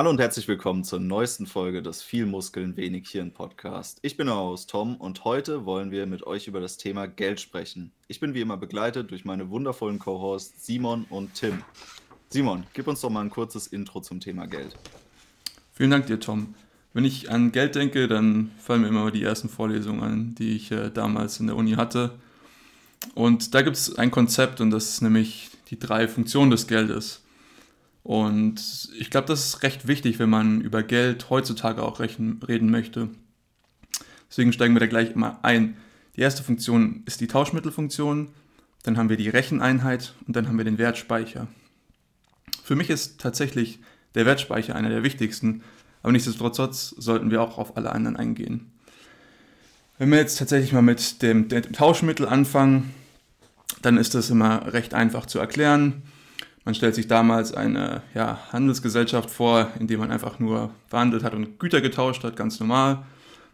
Hallo und herzlich willkommen zur neuesten Folge des Viel Muskeln, wenig Hirn Podcast. Ich bin euer Host Tom und heute wollen wir mit euch über das Thema Geld sprechen. Ich bin wie immer begleitet durch meine wundervollen Co-Hosts Simon und Tim. Simon, gib uns doch mal ein kurzes Intro zum Thema Geld. Vielen Dank dir, Tom. Wenn ich an Geld denke, dann fallen mir immer die ersten Vorlesungen an, die ich äh, damals in der Uni hatte. Und da gibt es ein Konzept und das ist nämlich die drei Funktionen des Geldes. Und ich glaube, das ist recht wichtig, wenn man über Geld heutzutage auch reden möchte. Deswegen steigen wir da gleich immer ein. Die erste Funktion ist die Tauschmittelfunktion, dann haben wir die Recheneinheit und dann haben wir den Wertspeicher. Für mich ist tatsächlich der Wertspeicher einer der wichtigsten, aber nichtsdestotrotz sollten wir auch auf alle anderen eingehen. Wenn wir jetzt tatsächlich mal mit dem, dem Tauschmittel anfangen, dann ist das immer recht einfach zu erklären. Man stellt sich damals eine ja, Handelsgesellschaft vor, in der man einfach nur verhandelt hat und Güter getauscht hat, ganz normal.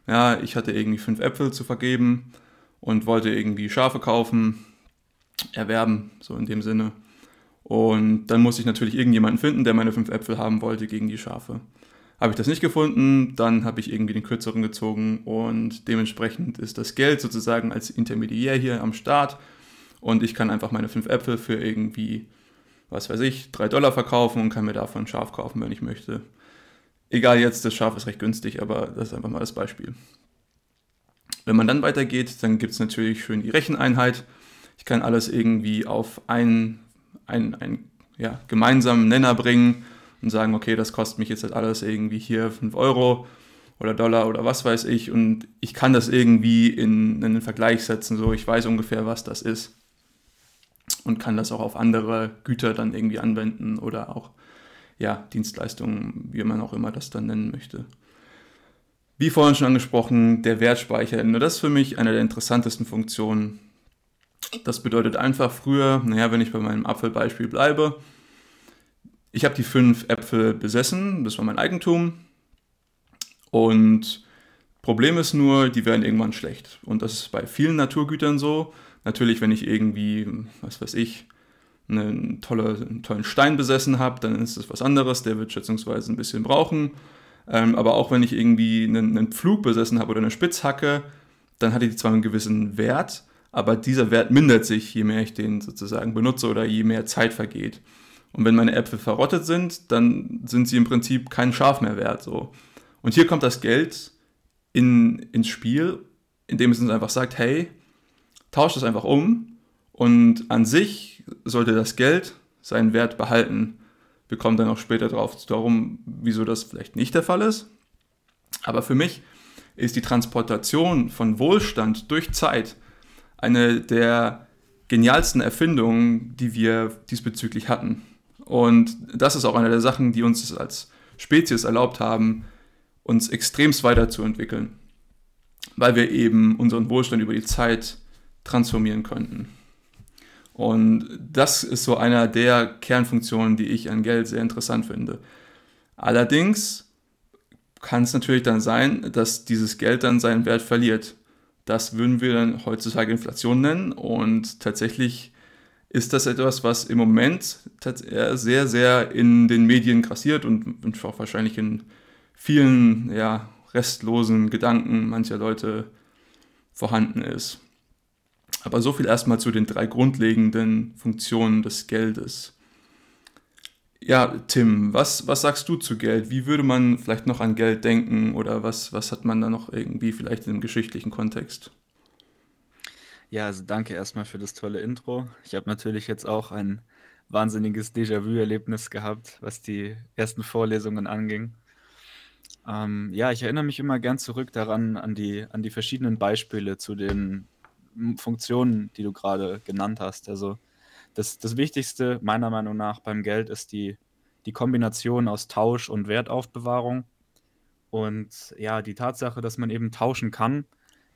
Ja, ich hatte irgendwie fünf Äpfel zu vergeben und wollte irgendwie Schafe kaufen, erwerben, so in dem Sinne. Und dann musste ich natürlich irgendjemanden finden, der meine fünf Äpfel haben wollte gegen die Schafe. Habe ich das nicht gefunden, dann habe ich irgendwie den kürzeren gezogen und dementsprechend ist das Geld sozusagen als Intermediär hier am Start und ich kann einfach meine fünf Äpfel für irgendwie was weiß ich, 3 Dollar verkaufen und kann mir davon ein Schaf kaufen, wenn ich möchte. Egal jetzt, das Schaf ist recht günstig, aber das ist einfach mal das Beispiel. Wenn man dann weitergeht, dann gibt es natürlich schön die Recheneinheit. Ich kann alles irgendwie auf einen, einen, einen ja, gemeinsamen Nenner bringen und sagen, okay, das kostet mich jetzt halt alles irgendwie hier 5 Euro oder Dollar oder was weiß ich und ich kann das irgendwie in, in einen Vergleich setzen, so ich weiß ungefähr, was das ist und kann das auch auf andere Güter dann irgendwie anwenden oder auch ja, Dienstleistungen, wie man auch immer das dann nennen möchte. Wie vorhin schon angesprochen, der Wertspeicher. Nur das ist für mich eine der interessantesten Funktionen. Das bedeutet einfach früher, naja, wenn ich bei meinem Apfelbeispiel bleibe, ich habe die fünf Äpfel besessen, das war mein Eigentum. Und Problem ist nur, die werden irgendwann schlecht. Und das ist bei vielen Naturgütern so. Natürlich, wenn ich irgendwie, was weiß ich, einen, tolle, einen tollen Stein besessen habe, dann ist das was anderes, der wird schätzungsweise ein bisschen brauchen. Ähm, aber auch wenn ich irgendwie einen, einen Pflug besessen habe oder eine Spitzhacke, dann hat die zwar einen gewissen Wert, aber dieser Wert mindert sich, je mehr ich den sozusagen benutze oder je mehr Zeit vergeht. Und wenn meine Äpfel verrottet sind, dann sind sie im Prinzip kein Schaf mehr wert. So. Und hier kommt das Geld in, ins Spiel, indem es uns einfach sagt, hey, tauscht es einfach um und an sich sollte das Geld seinen Wert behalten. Wir kommen dann auch später darauf wieso das vielleicht nicht der Fall ist. Aber für mich ist die Transportation von Wohlstand durch Zeit eine der genialsten Erfindungen, die wir diesbezüglich hatten. Und das ist auch eine der Sachen, die uns als Spezies erlaubt haben, uns extremst weiterzuentwickeln, weil wir eben unseren Wohlstand über die Zeit transformieren könnten. Und das ist so einer der Kernfunktionen, die ich an Geld sehr interessant finde. Allerdings kann es natürlich dann sein, dass dieses Geld dann seinen Wert verliert. Das würden wir dann heutzutage Inflation nennen und tatsächlich ist das etwas, was im Moment sehr, sehr in den Medien grassiert und auch wahrscheinlich in vielen ja, restlosen Gedanken mancher Leute vorhanden ist. Aber so viel erstmal zu den drei grundlegenden Funktionen des Geldes. Ja, Tim, was, was sagst du zu Geld? Wie würde man vielleicht noch an Geld denken oder was, was hat man da noch irgendwie vielleicht im geschichtlichen Kontext? Ja, also danke erstmal für das tolle Intro. Ich habe natürlich jetzt auch ein wahnsinniges Déjà-vu-Erlebnis gehabt, was die ersten Vorlesungen anging. Ähm, ja, ich erinnere mich immer gern zurück daran, an die, an die verschiedenen Beispiele zu den Funktionen, die du gerade genannt hast. Also das, das Wichtigste meiner Meinung nach beim Geld ist die, die Kombination aus Tausch und Wertaufbewahrung. Und ja, die Tatsache, dass man eben tauschen kann,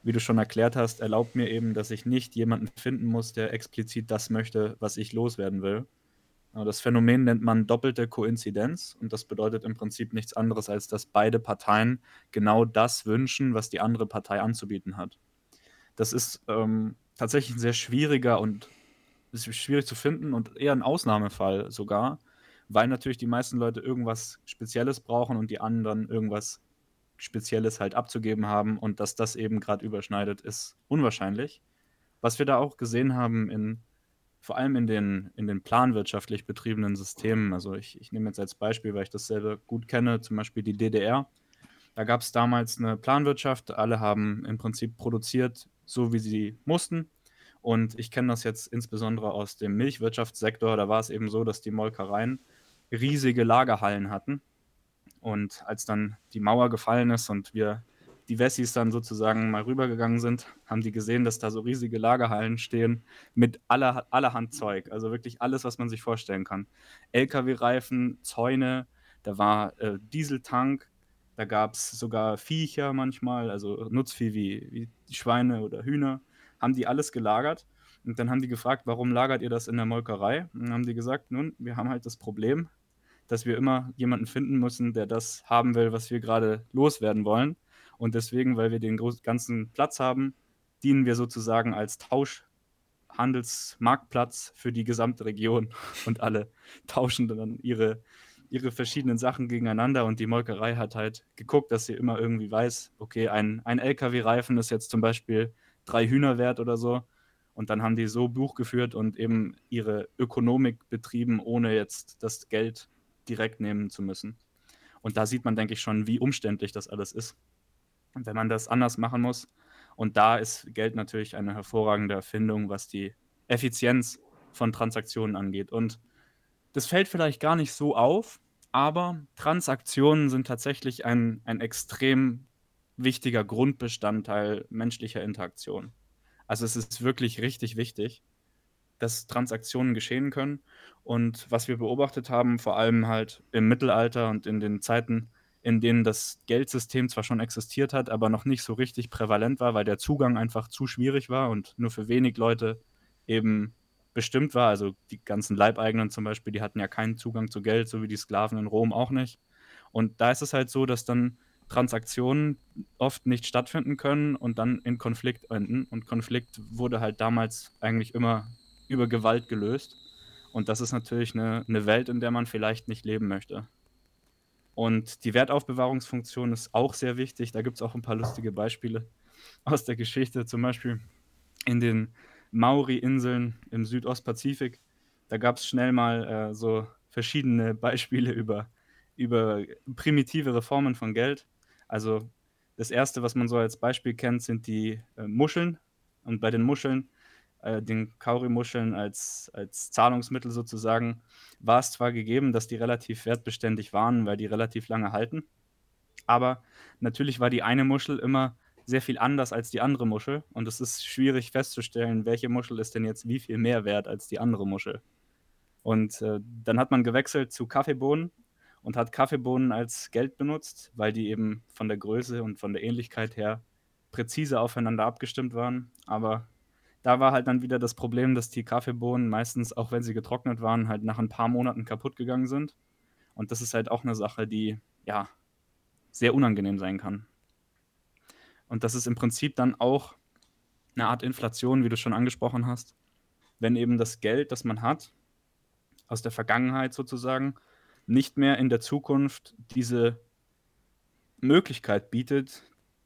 wie du schon erklärt hast, erlaubt mir eben, dass ich nicht jemanden finden muss, der explizit das möchte, was ich loswerden will. Das Phänomen nennt man doppelte Koinzidenz und das bedeutet im Prinzip nichts anderes, als dass beide Parteien genau das wünschen, was die andere Partei anzubieten hat. Das ist ähm, tatsächlich ein sehr schwieriger und ist schwierig zu finden und eher ein Ausnahmefall sogar. weil natürlich die meisten Leute irgendwas Spezielles brauchen und die anderen irgendwas Spezielles halt abzugeben haben und dass das eben gerade überschneidet, ist unwahrscheinlich. Was wir da auch gesehen haben in vor allem in den, in den planwirtschaftlich betriebenen Systemen, also ich, ich nehme jetzt als Beispiel, weil ich das selber gut kenne, zum Beispiel die DDR. Da gab es damals eine Planwirtschaft, alle haben im Prinzip produziert, so wie sie mussten. Und ich kenne das jetzt insbesondere aus dem Milchwirtschaftssektor. Da war es eben so, dass die Molkereien riesige Lagerhallen hatten. Und als dann die Mauer gefallen ist und wir die Wessis dann sozusagen mal rübergegangen sind, haben die gesehen, dass da so riesige Lagerhallen stehen mit aller, allerhand Zeug. Also wirklich alles, was man sich vorstellen kann. LKW-Reifen, Zäune, da war äh, Dieseltank, da gab es sogar Viecher manchmal, also Nutzvieh wie, wie Schweine oder Hühner, haben die alles gelagert. Und dann haben die gefragt, warum lagert ihr das in der Molkerei? Und dann haben die gesagt, nun, wir haben halt das Problem, dass wir immer jemanden finden müssen, der das haben will, was wir gerade loswerden wollen. Und deswegen, weil wir den ganzen Platz haben, dienen wir sozusagen als Tauschhandelsmarktplatz für die gesamte Region. Und alle tauschen dann ihre, ihre verschiedenen Sachen gegeneinander. Und die Molkerei hat halt geguckt, dass sie immer irgendwie weiß, okay, ein, ein LKW-Reifen ist jetzt zum Beispiel drei Hühner wert oder so. Und dann haben die so Buch geführt und eben ihre Ökonomik betrieben, ohne jetzt das Geld direkt nehmen zu müssen. Und da sieht man, denke ich, schon, wie umständlich das alles ist wenn man das anders machen muss. Und da ist Geld natürlich eine hervorragende Erfindung, was die Effizienz von Transaktionen angeht. Und das fällt vielleicht gar nicht so auf, aber Transaktionen sind tatsächlich ein, ein extrem wichtiger Grundbestandteil menschlicher Interaktion. Also es ist wirklich richtig wichtig, dass Transaktionen geschehen können. Und was wir beobachtet haben, vor allem halt im Mittelalter und in den Zeiten in denen das Geldsystem zwar schon existiert hat, aber noch nicht so richtig prävalent war, weil der Zugang einfach zu schwierig war und nur für wenig Leute eben bestimmt war. Also die ganzen Leibeigenen zum Beispiel, die hatten ja keinen Zugang zu Geld, so wie die Sklaven in Rom auch nicht. Und da ist es halt so, dass dann Transaktionen oft nicht stattfinden können und dann in Konflikt enden. Und Konflikt wurde halt damals eigentlich immer über Gewalt gelöst. Und das ist natürlich eine, eine Welt, in der man vielleicht nicht leben möchte. Und die Wertaufbewahrungsfunktion ist auch sehr wichtig. Da gibt es auch ein paar lustige Beispiele aus der Geschichte. Zum Beispiel in den Maori-Inseln im Südostpazifik. Da gab es schnell mal äh, so verschiedene Beispiele über, über primitive Reformen von Geld. Also das erste, was man so als Beispiel kennt, sind die äh, Muscheln. Und bei den Muscheln äh, den Kaurimuscheln als, als Zahlungsmittel sozusagen, war es zwar gegeben, dass die relativ wertbeständig waren, weil die relativ lange halten, aber natürlich war die eine Muschel immer sehr viel anders als die andere Muschel und es ist schwierig festzustellen, welche Muschel ist denn jetzt wie viel mehr wert als die andere Muschel. Und äh, dann hat man gewechselt zu Kaffeebohnen und hat Kaffeebohnen als Geld benutzt, weil die eben von der Größe und von der Ähnlichkeit her präzise aufeinander abgestimmt waren. Aber da war halt dann wieder das Problem, dass die Kaffeebohnen meistens, auch wenn sie getrocknet waren, halt nach ein paar Monaten kaputt gegangen sind. Und das ist halt auch eine Sache, die ja sehr unangenehm sein kann. Und das ist im Prinzip dann auch eine Art Inflation, wie du schon angesprochen hast. Wenn eben das Geld, das man hat, aus der Vergangenheit sozusagen, nicht mehr in der Zukunft diese Möglichkeit bietet,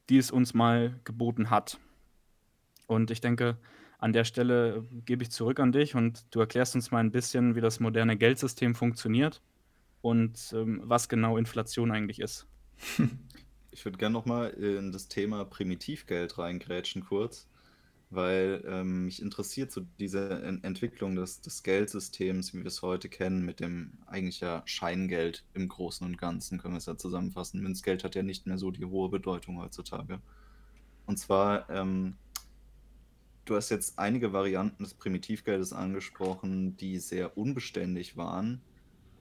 die es uns mal geboten hat. Und ich denke, an der Stelle gebe ich zurück an dich und du erklärst uns mal ein bisschen, wie das moderne Geldsystem funktioniert und ähm, was genau Inflation eigentlich ist. Ich würde gerne nochmal in das Thema Primitivgeld reingrätschen kurz, weil ähm, mich interessiert so diese en Entwicklung des, des Geldsystems, wie wir es heute kennen, mit dem eigentlich ja Scheingeld im Großen und Ganzen, können wir es ja zusammenfassen. Münzgeld hat ja nicht mehr so die hohe Bedeutung heutzutage. Und zwar ähm, du hast jetzt einige Varianten des Primitivgeldes angesprochen, die sehr unbeständig waren.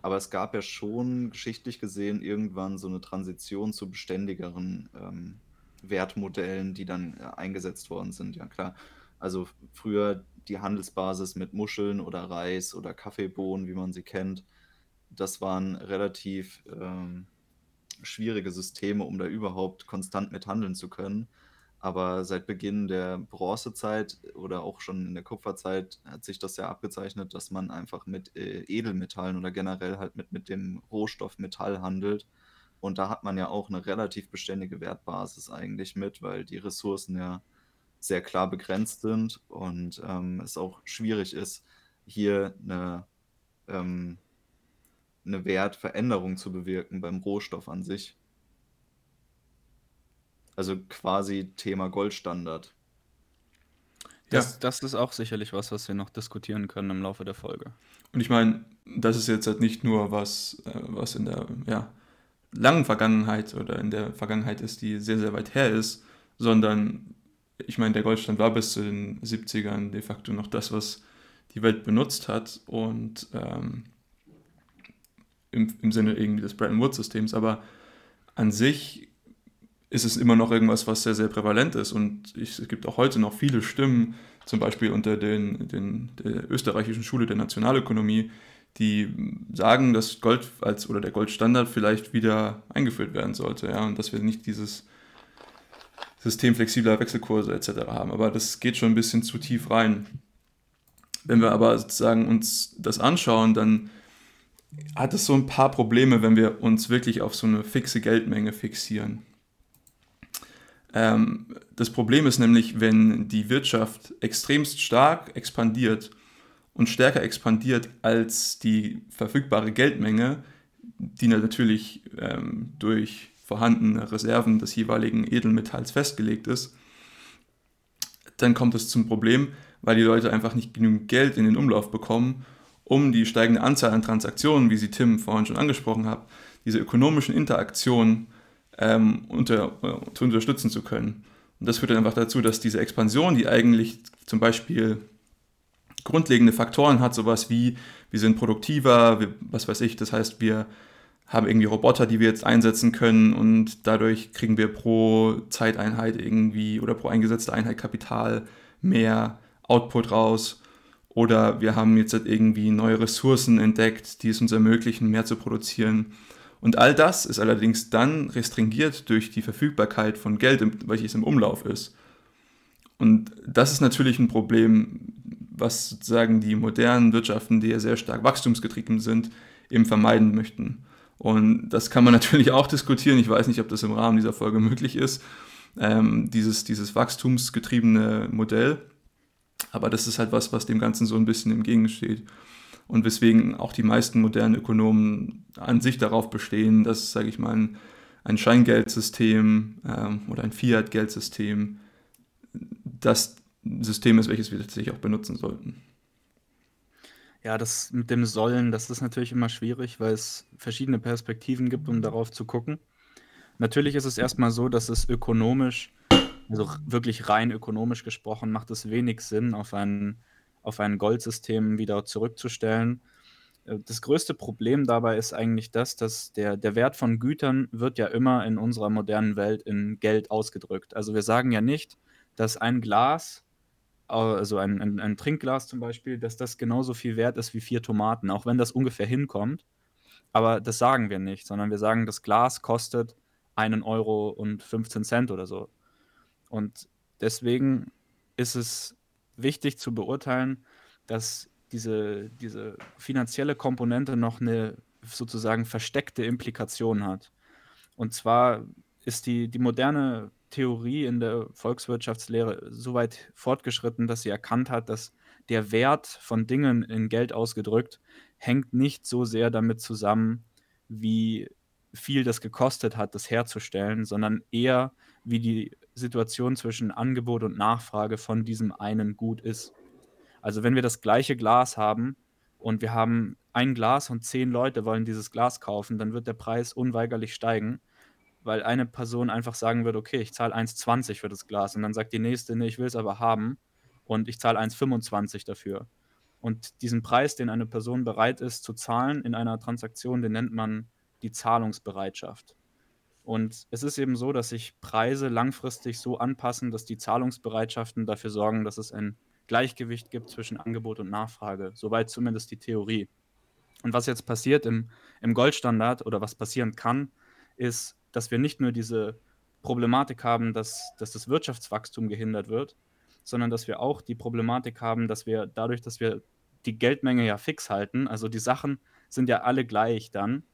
Aber es gab ja schon geschichtlich gesehen irgendwann so eine Transition zu beständigeren ähm, Wertmodellen, die dann äh, eingesetzt worden sind. Ja, klar. Also früher die Handelsbasis mit Muscheln oder Reis oder Kaffeebohnen, wie man sie kennt, das waren relativ ähm, schwierige Systeme, um da überhaupt konstant mit handeln zu können. Aber seit Beginn der Bronzezeit oder auch schon in der Kupferzeit hat sich das ja abgezeichnet, dass man einfach mit äh, Edelmetallen oder generell halt mit, mit dem Rohstoff Metall handelt. Und da hat man ja auch eine relativ beständige Wertbasis eigentlich mit, weil die Ressourcen ja sehr klar begrenzt sind und ähm, es auch schwierig ist, hier eine, ähm, eine Wertveränderung zu bewirken beim Rohstoff an sich. Also quasi Thema Goldstandard. Das, ja. das ist auch sicherlich was, was wir noch diskutieren können im Laufe der Folge. Und ich meine, das ist jetzt halt nicht nur was, äh, was in der ja, langen Vergangenheit oder in der Vergangenheit ist, die sehr, sehr weit her ist, sondern ich meine, der Goldstand war bis zu den 70ern de facto noch das, was die Welt benutzt hat und ähm, im, im Sinne irgendwie des Bretton Woods-Systems, aber an sich ist es immer noch irgendwas, was sehr, sehr prävalent ist und ich, es gibt auch heute noch viele Stimmen, zum Beispiel unter den, den, der österreichischen Schule der Nationalökonomie, die sagen, dass Gold als oder der Goldstandard vielleicht wieder eingeführt werden sollte, ja, und dass wir nicht dieses System flexibler Wechselkurse etc. haben. Aber das geht schon ein bisschen zu tief rein. Wenn wir aber sozusagen uns das anschauen, dann hat es so ein paar Probleme, wenn wir uns wirklich auf so eine fixe Geldmenge fixieren. Ähm, das Problem ist nämlich, wenn die Wirtschaft extremst stark expandiert und stärker expandiert als die verfügbare Geldmenge, die natürlich ähm, durch vorhandene Reserven des jeweiligen Edelmetalls festgelegt ist, dann kommt es zum Problem, weil die Leute einfach nicht genügend Geld in den Umlauf bekommen, um die steigende Anzahl an Transaktionen, wie sie Tim vorhin schon angesprochen hat, diese ökonomischen Interaktionen ähm, unter, äh, zu unterstützen zu können. Und das führt dann einfach dazu, dass diese Expansion, die eigentlich zum Beispiel grundlegende Faktoren hat, sowas wie, wir sind produktiver, wir, was weiß ich, das heißt, wir haben irgendwie Roboter, die wir jetzt einsetzen können und dadurch kriegen wir pro Zeiteinheit irgendwie oder pro eingesetzte Einheit Kapital mehr Output raus. Oder wir haben jetzt halt irgendwie neue Ressourcen entdeckt, die es uns ermöglichen, mehr zu produzieren. Und all das ist allerdings dann restringiert durch die Verfügbarkeit von Geld, welches im Umlauf ist. Und das ist natürlich ein Problem, was sozusagen die modernen Wirtschaften, die ja sehr stark wachstumsgetrieben sind, eben vermeiden möchten. Und das kann man natürlich auch diskutieren. Ich weiß nicht, ob das im Rahmen dieser Folge möglich ist, ähm, dieses, dieses wachstumsgetriebene Modell. Aber das ist halt was, was dem Ganzen so ein bisschen entgegensteht. Und weswegen auch die meisten modernen Ökonomen an sich darauf bestehen, dass, sage ich mal, ein, ein Scheingeldsystem ähm, oder ein Fiat-Geldsystem das System ist, welches wir tatsächlich auch benutzen sollten. Ja, das mit dem Sollen, das ist natürlich immer schwierig, weil es verschiedene Perspektiven gibt, um darauf zu gucken. Natürlich ist es erstmal so, dass es ökonomisch, also wirklich rein ökonomisch gesprochen, macht es wenig Sinn, auf ein, auf ein Goldsystem wieder zurückzustellen. Äh, das größte Problem dabei ist eigentlich das, dass der, der Wert von Gütern wird ja immer in unserer modernen Welt in Geld ausgedrückt. Also wir sagen ja nicht, dass ein Glas also ein, ein, ein, Trinkglas zum Beispiel, dass das genauso viel wert ist wie vier Tomaten, auch wenn das ungefähr hinkommt. Aber das sagen wir nicht, sondern wir sagen, das Glas kostet einen Euro und 15 Cent oder so. Und deswegen ist es wichtig zu beurteilen, dass diese, diese finanzielle Komponente noch eine sozusagen versteckte Implikation hat. Und zwar ist die, die moderne Theorie in der Volkswirtschaftslehre so weit fortgeschritten, dass sie erkannt hat, dass der Wert von Dingen in Geld ausgedrückt hängt nicht so sehr damit zusammen, wie viel das gekostet hat, das herzustellen, sondern eher wie die Situation zwischen Angebot und Nachfrage von diesem einen Gut ist. Also wenn wir das gleiche Glas haben und wir haben ein Glas und zehn Leute wollen dieses Glas kaufen, dann wird der Preis unweigerlich steigen weil eine Person einfach sagen würde, okay, ich zahle 1,20 für das Glas und dann sagt die nächste, nee, ich will es aber haben und ich zahle 1,25 dafür. Und diesen Preis, den eine Person bereit ist zu zahlen in einer Transaktion, den nennt man die Zahlungsbereitschaft. Und es ist eben so, dass sich Preise langfristig so anpassen, dass die Zahlungsbereitschaften dafür sorgen, dass es ein Gleichgewicht gibt zwischen Angebot und Nachfrage. Soweit zumindest die Theorie. Und was jetzt passiert im, im Goldstandard oder was passieren kann, ist, dass wir nicht nur diese Problematik haben, dass, dass das Wirtschaftswachstum gehindert wird, sondern dass wir auch die Problematik haben, dass wir dadurch, dass wir die Geldmenge ja fix halten, also die Sachen sind ja alle gleich dann,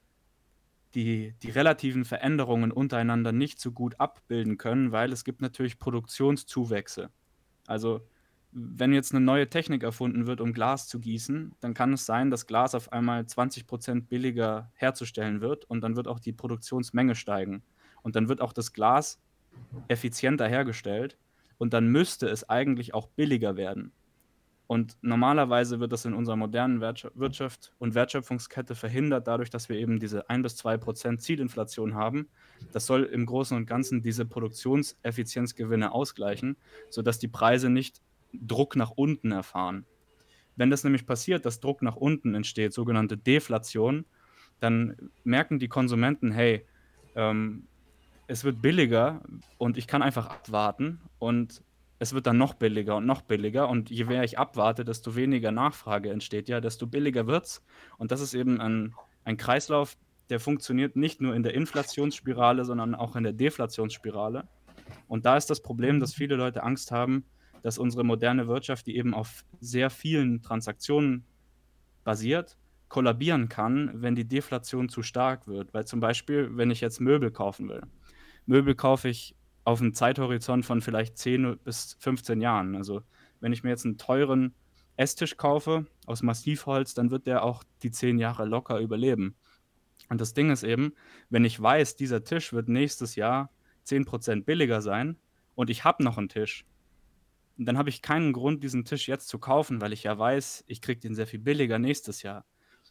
die, die relativen Veränderungen untereinander nicht so gut abbilden können, weil es gibt natürlich Produktionszuwächse. Also wenn jetzt eine neue Technik erfunden wird, um Glas zu gießen, dann kann es sein, dass Glas auf einmal 20% billiger herzustellen wird und dann wird auch die Produktionsmenge steigen. Und dann wird auch das Glas effizienter hergestellt und dann müsste es eigentlich auch billiger werden. Und normalerweise wird das in unserer modernen Wirtschaft und Wertschöpfungskette verhindert, dadurch, dass wir eben diese 1 bis 2 Prozent Zielinflation haben. Das soll im Großen und Ganzen diese Produktionseffizienzgewinne ausgleichen, sodass die Preise nicht Druck nach unten erfahren. Wenn das nämlich passiert, dass Druck nach unten entsteht, sogenannte Deflation, dann merken die Konsumenten, hey, ähm, es wird billiger und ich kann einfach abwarten und es wird dann noch billiger und noch billiger und je mehr ich abwarte, desto weniger Nachfrage entsteht ja, desto billiger wird es. Und das ist eben ein, ein Kreislauf, der funktioniert nicht nur in der Inflationsspirale, sondern auch in der Deflationsspirale. Und da ist das Problem, dass viele Leute Angst haben, dass unsere moderne Wirtschaft, die eben auf sehr vielen Transaktionen basiert, kollabieren kann, wenn die Deflation zu stark wird. Weil zum Beispiel, wenn ich jetzt Möbel kaufen will. Möbel kaufe ich auf einem Zeithorizont von vielleicht 10 bis 15 Jahren. Also wenn ich mir jetzt einen teuren Esstisch kaufe aus Massivholz, dann wird der auch die 10 Jahre locker überleben. Und das Ding ist eben, wenn ich weiß, dieser Tisch wird nächstes Jahr 10% billiger sein und ich habe noch einen Tisch, dann habe ich keinen Grund, diesen Tisch jetzt zu kaufen, weil ich ja weiß, ich kriege den sehr viel billiger nächstes Jahr.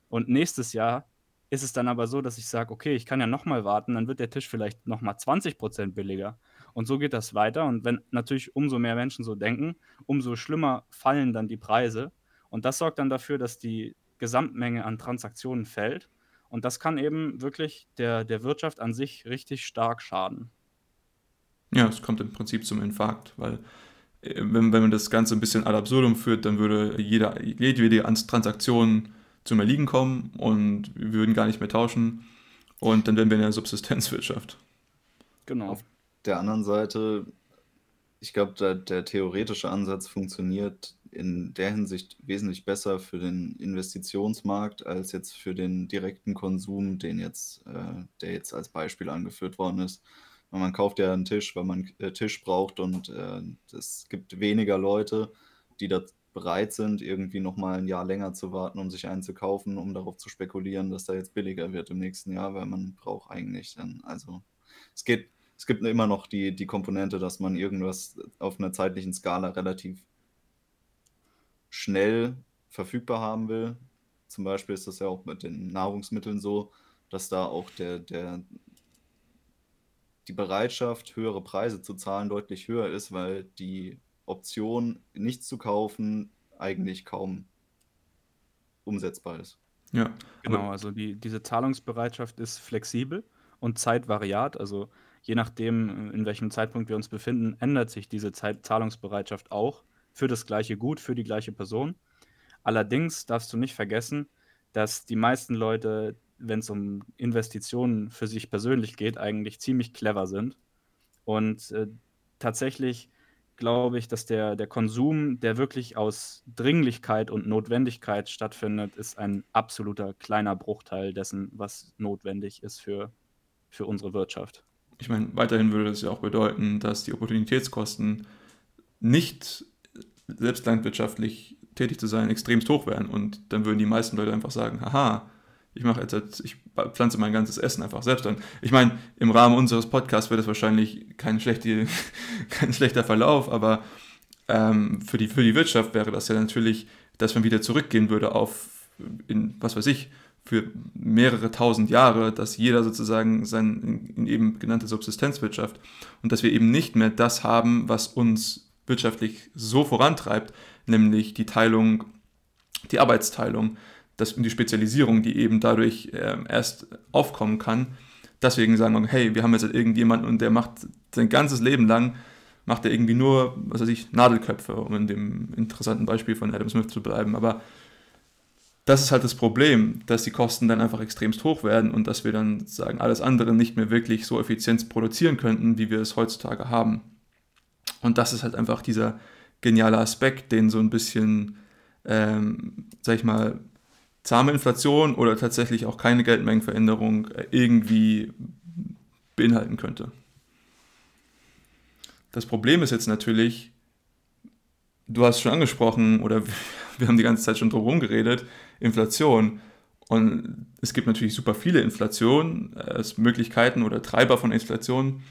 Und nächstes Jahr ist es dann aber so, dass ich sage, okay, ich kann ja nochmal warten, dann wird der Tisch vielleicht nochmal 20% billiger. Und so geht das weiter. Und wenn natürlich umso mehr Menschen so denken, umso schlimmer fallen dann die Preise. Und das sorgt dann dafür, dass die Gesamtmenge an Transaktionen fällt. Und das kann eben wirklich der, der Wirtschaft an sich richtig stark schaden. Ja, es kommt im Prinzip zum Infarkt, weil äh, wenn, wenn man das Ganze ein bisschen ad absurdum führt, dann würde jeder, jede Transaktion zum Erliegen kommen und wir würden gar nicht mehr tauschen und dann wären wir in der Subsistenzwirtschaft. Genau. Auf der anderen Seite, ich glaube, der, der theoretische Ansatz funktioniert in der Hinsicht wesentlich besser für den Investitionsmarkt als jetzt für den direkten Konsum, den jetzt, äh, der jetzt als Beispiel angeführt worden ist. Man kauft ja einen Tisch, weil man äh, Tisch braucht und äh, es gibt weniger Leute, die da bereit sind, irgendwie nochmal ein Jahr länger zu warten, um sich einen zu kaufen, um darauf zu spekulieren, dass da jetzt billiger wird im nächsten Jahr, weil man braucht eigentlich dann, also es geht, es gibt immer noch die, die Komponente, dass man irgendwas auf einer zeitlichen Skala relativ schnell verfügbar haben will. Zum Beispiel ist das ja auch mit den Nahrungsmitteln so, dass da auch der, der, die Bereitschaft, höhere Preise zu zahlen, deutlich höher ist, weil die Option, nichts zu kaufen, eigentlich kaum umsetzbar ist. Ja, genau. Also die, diese Zahlungsbereitschaft ist flexibel und zeitvariat. Also je nachdem, in welchem Zeitpunkt wir uns befinden, ändert sich diese Zeit Zahlungsbereitschaft auch für das gleiche Gut, für die gleiche Person. Allerdings darfst du nicht vergessen, dass die meisten Leute, wenn es um Investitionen für sich persönlich geht, eigentlich ziemlich clever sind und äh, tatsächlich glaube ich, dass der, der Konsum, der wirklich aus Dringlichkeit und Notwendigkeit stattfindet, ist ein absoluter kleiner Bruchteil dessen, was notwendig ist für, für unsere Wirtschaft. Ich meine, weiterhin würde das ja auch bedeuten, dass die Opportunitätskosten nicht selbst landwirtschaftlich tätig zu sein extremst hoch wären und dann würden die meisten Leute einfach sagen, haha, ich mache jetzt, ich pflanze mein ganzes Essen einfach selbst an. Ich meine, im Rahmen unseres Podcasts wäre das wahrscheinlich kein, schlechte, kein schlechter Verlauf, aber ähm, für, die, für die Wirtschaft wäre das ja natürlich, dass man wieder zurückgehen würde auf, in, was weiß ich, für mehrere tausend Jahre, dass jeder sozusagen sein in eben genannte Subsistenzwirtschaft und dass wir eben nicht mehr das haben, was uns wirtschaftlich so vorantreibt, nämlich die Teilung, die Arbeitsteilung, das, die Spezialisierung, die eben dadurch äh, erst aufkommen kann. Deswegen sagen wir, hey, wir haben jetzt halt irgendjemanden und der macht sein ganzes Leben lang, macht er irgendwie nur, was weiß ich, Nadelköpfe, um in dem interessanten Beispiel von Adam Smith zu bleiben. Aber das ist halt das Problem, dass die Kosten dann einfach extremst hoch werden und dass wir dann sagen, alles andere nicht mehr wirklich so effizient produzieren könnten, wie wir es heutzutage haben. Und das ist halt einfach dieser geniale Aspekt, den so ein bisschen, ähm, sag ich mal, zahme Inflation oder tatsächlich auch keine Geldmengenveränderung äh, irgendwie beinhalten könnte. Das Problem ist jetzt natürlich, du hast schon angesprochen, oder wir haben die ganze Zeit schon drum geredet, Inflation. Und es gibt natürlich super viele Inflationen, äh, Möglichkeiten oder Treiber von Inflation.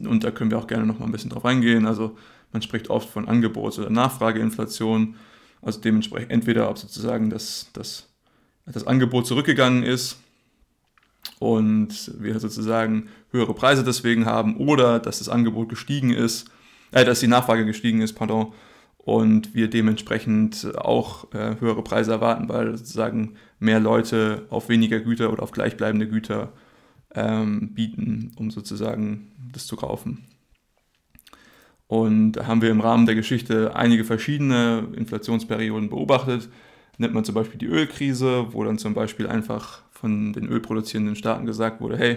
Und da können wir auch gerne noch mal ein bisschen drauf eingehen. Also man spricht oft von Angebots- oder Nachfrageinflation. Also dementsprechend entweder, ob sozusagen das, das, das Angebot zurückgegangen ist und wir sozusagen höhere Preise deswegen haben oder dass das Angebot gestiegen ist, äh, dass die Nachfrage gestiegen ist, pardon, und wir dementsprechend auch äh, höhere Preise erwarten, weil sozusagen mehr Leute auf weniger Güter oder auf gleichbleibende Güter ähm, bieten, um sozusagen das zu kaufen. Und da haben wir im Rahmen der Geschichte einige verschiedene Inflationsperioden beobachtet. Nennt man zum Beispiel die Ölkrise, wo dann zum Beispiel einfach von den ölproduzierenden Staaten gesagt wurde, hey,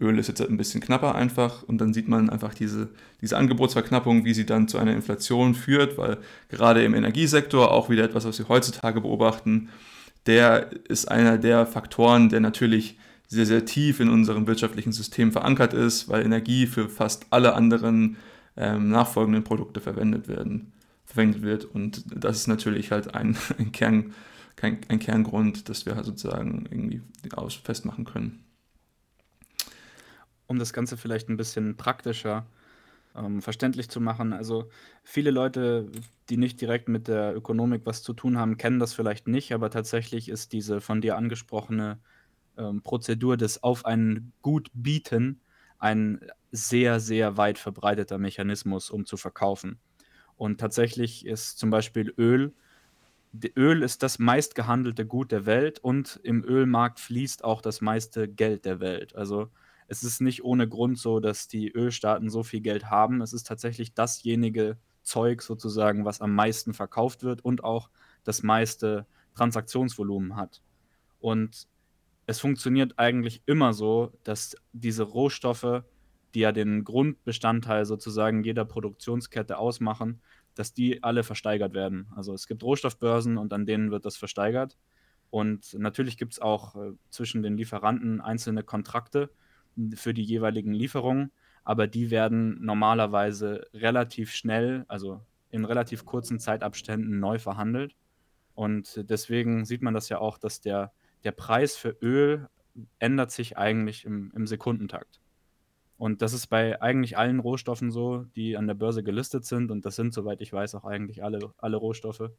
Öl ist jetzt ein bisschen knapper einfach und dann sieht man einfach diese, diese Angebotsverknappung, wie sie dann zu einer Inflation führt, weil gerade im Energiesektor auch wieder etwas, was wir heutzutage beobachten, der ist einer der Faktoren, der natürlich sehr, sehr tief in unserem wirtschaftlichen System verankert ist, weil Energie für fast alle anderen ähm, nachfolgenden Produkte verwendet werden, verwendet wird. Und das ist natürlich halt ein, ein, Kern, kein, ein Kerngrund, dass wir halt sozusagen irgendwie festmachen können um das Ganze vielleicht ein bisschen praktischer ähm, verständlich zu machen. Also viele Leute, die nicht direkt mit der Ökonomik was zu tun haben, kennen das vielleicht nicht, aber tatsächlich ist diese von dir angesprochene ähm, Prozedur des Auf ein Gut bieten ein sehr, sehr weit verbreiteter Mechanismus, um zu verkaufen. Und tatsächlich ist zum Beispiel Öl, Öl ist das meistgehandelte Gut der Welt und im Ölmarkt fließt auch das meiste Geld der Welt. Also es ist nicht ohne Grund so, dass die Ölstaaten so viel Geld haben. Es ist tatsächlich dasjenige Zeug sozusagen, was am meisten verkauft wird und auch das meiste Transaktionsvolumen hat. Und es funktioniert eigentlich immer so, dass diese Rohstoffe, die ja den Grundbestandteil sozusagen jeder Produktionskette ausmachen, dass die alle versteigert werden. Also es gibt Rohstoffbörsen und an denen wird das versteigert. Und natürlich gibt es auch äh, zwischen den Lieferanten einzelne Kontrakte, für die jeweiligen Lieferungen, aber die werden normalerweise relativ schnell, also in relativ kurzen Zeitabständen neu verhandelt. Und deswegen sieht man das ja auch, dass der, der Preis für Öl ändert sich eigentlich im, im Sekundentakt. Und das ist bei eigentlich allen Rohstoffen so, die an der Börse gelistet sind. Und das sind, soweit ich weiß, auch eigentlich alle, alle Rohstoffe,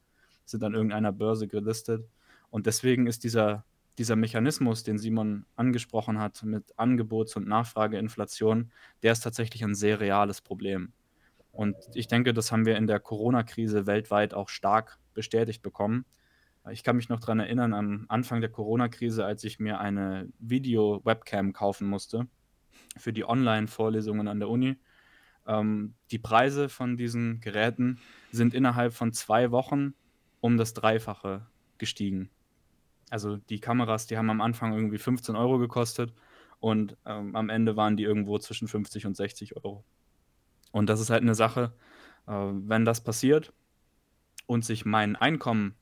sind an irgendeiner Börse gelistet. Und deswegen ist dieser dieser Mechanismus, den Simon angesprochen hat mit Angebots- und Nachfrageinflation, der ist tatsächlich ein sehr reales Problem. Und ich denke, das haben wir in der Corona-Krise weltweit auch stark bestätigt bekommen. Ich kann mich noch daran erinnern, am Anfang der Corona-Krise, als ich mir eine Video-Webcam kaufen musste für die Online-Vorlesungen an der Uni. Ähm, die Preise von diesen Geräten sind innerhalb von zwei Wochen um das Dreifache gestiegen. Also die Kameras, die haben am Anfang irgendwie 15 Euro gekostet und ähm, am Ende waren die irgendwo zwischen 50 und 60 Euro. Und das ist halt eine Sache, äh, wenn das passiert und sich mein Einkommen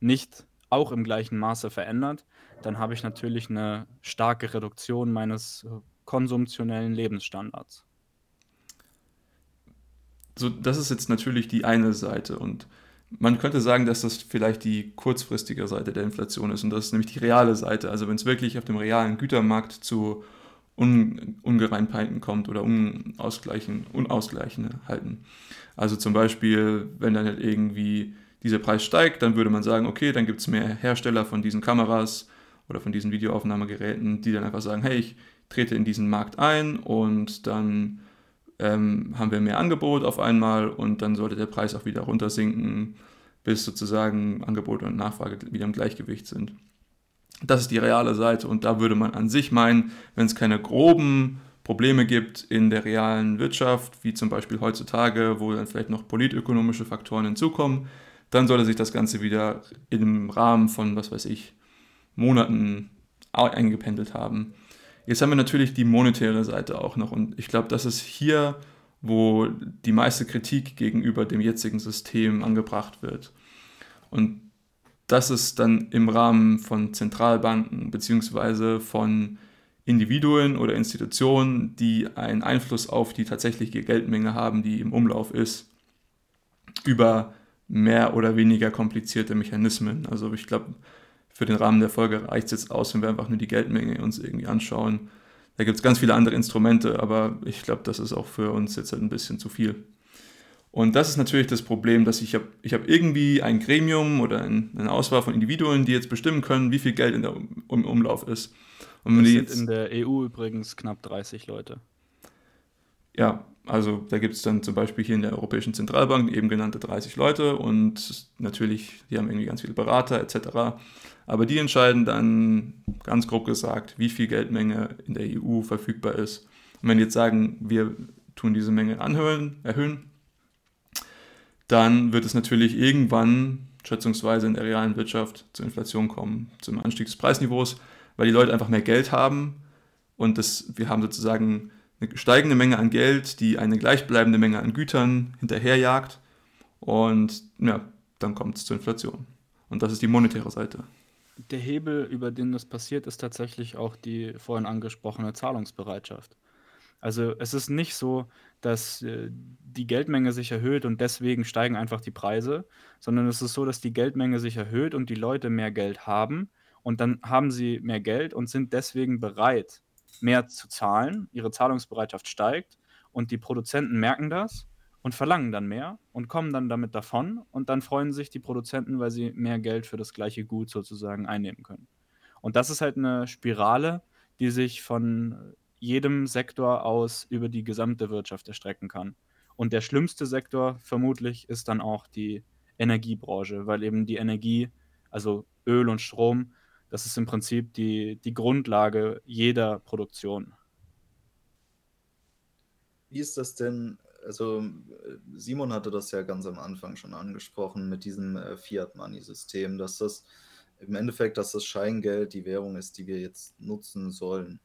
nicht auch im gleichen Maße verändert, dann habe ich natürlich eine starke Reduktion meines äh, konsumtionellen Lebensstandards. So, das ist jetzt natürlich die eine Seite und man könnte sagen, dass das vielleicht die kurzfristige Seite der Inflation ist und das ist nämlich die reale Seite. Also wenn es wirklich auf dem realen Gütermarkt zu Un Ungereimtheiten kommt oder Unausgleichen, halten. Also zum Beispiel, wenn dann halt irgendwie dieser Preis steigt, dann würde man sagen, okay, dann gibt es mehr Hersteller von diesen Kameras oder von diesen Videoaufnahmegeräten, die dann einfach sagen, hey, ich trete in diesen Markt ein und dann ähm, haben wir mehr Angebot auf einmal und dann sollte der Preis auch wieder runtersinken, bis sozusagen Angebot und Nachfrage wieder im Gleichgewicht sind. Das ist die reale Seite und da würde man an sich meinen, wenn es keine groben Probleme gibt in der realen Wirtschaft, wie zum Beispiel heutzutage, wo dann vielleicht noch politökonomische Faktoren hinzukommen, dann sollte sich das Ganze wieder im Rahmen von, was weiß ich, Monaten eingependelt haben. Jetzt haben wir natürlich die monetäre Seite auch noch und ich glaube, das ist hier, wo die meiste Kritik gegenüber dem jetzigen System angebracht wird. Und das ist dann im Rahmen von Zentralbanken beziehungsweise von Individuen oder Institutionen, die einen Einfluss auf die tatsächliche Geldmenge haben, die im Umlauf ist, über mehr oder weniger komplizierte Mechanismen. Also ich glaube, für den Rahmen der Folge reicht es jetzt aus, wenn wir einfach nur die Geldmenge uns irgendwie anschauen. Da gibt es ganz viele andere Instrumente, aber ich glaube, das ist auch für uns jetzt halt ein bisschen zu viel. Und das ist natürlich das Problem, dass ich habe ich hab irgendwie ein Gremium oder ein, eine Auswahl von Individuen, die jetzt bestimmen können, wie viel Geld in der, im Umlauf ist. Und das sind jetzt, in der EU übrigens knapp 30 Leute. Ja, also da gibt es dann zum Beispiel hier in der Europäischen Zentralbank eben genannte 30 Leute und natürlich, die haben irgendwie ganz viele Berater etc. Aber die entscheiden dann ganz grob gesagt, wie viel Geldmenge in der EU verfügbar ist. Und wenn die jetzt sagen, wir tun diese Menge anhören, erhöhen, dann wird es natürlich irgendwann schätzungsweise in der realen Wirtschaft zur Inflation kommen, zum Anstieg des Preisniveaus, weil die Leute einfach mehr Geld haben und das, wir haben sozusagen eine steigende Menge an Geld, die eine gleichbleibende Menge an Gütern hinterherjagt und ja, dann kommt es zur Inflation. Und das ist die monetäre Seite. Der Hebel, über den das passiert, ist tatsächlich auch die vorhin angesprochene Zahlungsbereitschaft. Also es ist nicht so, dass äh, die Geldmenge sich erhöht und deswegen steigen einfach die Preise, sondern es ist so, dass die Geldmenge sich erhöht und die Leute mehr Geld haben und dann haben sie mehr Geld und sind deswegen bereit, mehr zu zahlen. Ihre Zahlungsbereitschaft steigt und die Produzenten merken das und verlangen dann mehr und kommen dann damit davon und dann freuen sich die Produzenten, weil sie mehr Geld für das gleiche Gut sozusagen einnehmen können. Und das ist halt eine Spirale, die sich von jedem Sektor aus über die gesamte Wirtschaft erstrecken kann. Und der schlimmste Sektor vermutlich ist dann auch die Energiebranche, weil eben die Energie, also Öl und Strom, das ist im Prinzip die, die Grundlage jeder Produktion. Wie ist das denn? Also Simon hatte das ja ganz am Anfang schon angesprochen mit diesem äh, Fiat-Money-System, dass das im Endeffekt, dass das Scheingeld die Währung ist, die wir jetzt nutzen sollen.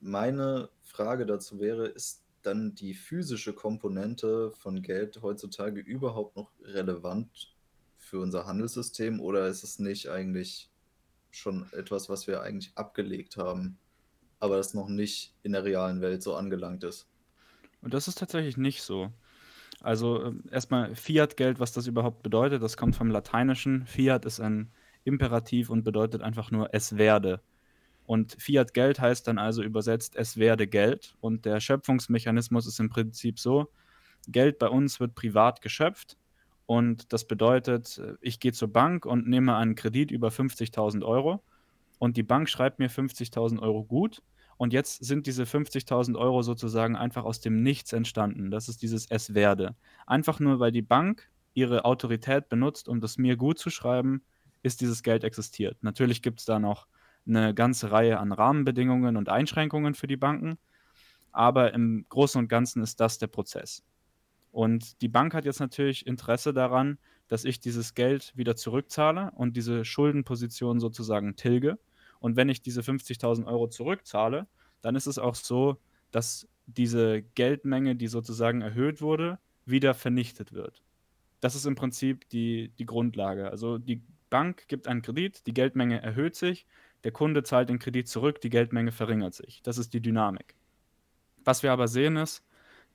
Meine Frage dazu wäre, ist dann die physische Komponente von Geld heutzutage überhaupt noch relevant für unser Handelssystem oder ist es nicht eigentlich schon etwas, was wir eigentlich abgelegt haben, aber das noch nicht in der realen Welt so angelangt ist? Und das ist tatsächlich nicht so. Also äh, erstmal Fiat-Geld, was das überhaupt bedeutet, das kommt vom Lateinischen. Fiat ist ein Imperativ und bedeutet einfach nur es werde. Und Fiat-Geld heißt dann also übersetzt, es werde Geld. Und der Schöpfungsmechanismus ist im Prinzip so, Geld bei uns wird privat geschöpft. Und das bedeutet, ich gehe zur Bank und nehme einen Kredit über 50.000 Euro. Und die Bank schreibt mir 50.000 Euro gut. Und jetzt sind diese 50.000 Euro sozusagen einfach aus dem Nichts entstanden. Das ist dieses Es werde. Einfach nur, weil die Bank ihre Autorität benutzt, um das mir gut zu schreiben, ist dieses Geld existiert. Natürlich gibt es da noch eine ganze Reihe an Rahmenbedingungen und Einschränkungen für die Banken. Aber im Großen und Ganzen ist das der Prozess. Und die Bank hat jetzt natürlich Interesse daran, dass ich dieses Geld wieder zurückzahle und diese Schuldenposition sozusagen tilge. Und wenn ich diese 50.000 Euro zurückzahle, dann ist es auch so, dass diese Geldmenge, die sozusagen erhöht wurde, wieder vernichtet wird. Das ist im Prinzip die, die Grundlage. Also die Bank gibt einen Kredit, die Geldmenge erhöht sich, der Kunde zahlt den Kredit zurück, die Geldmenge verringert sich. Das ist die Dynamik. Was wir aber sehen ist,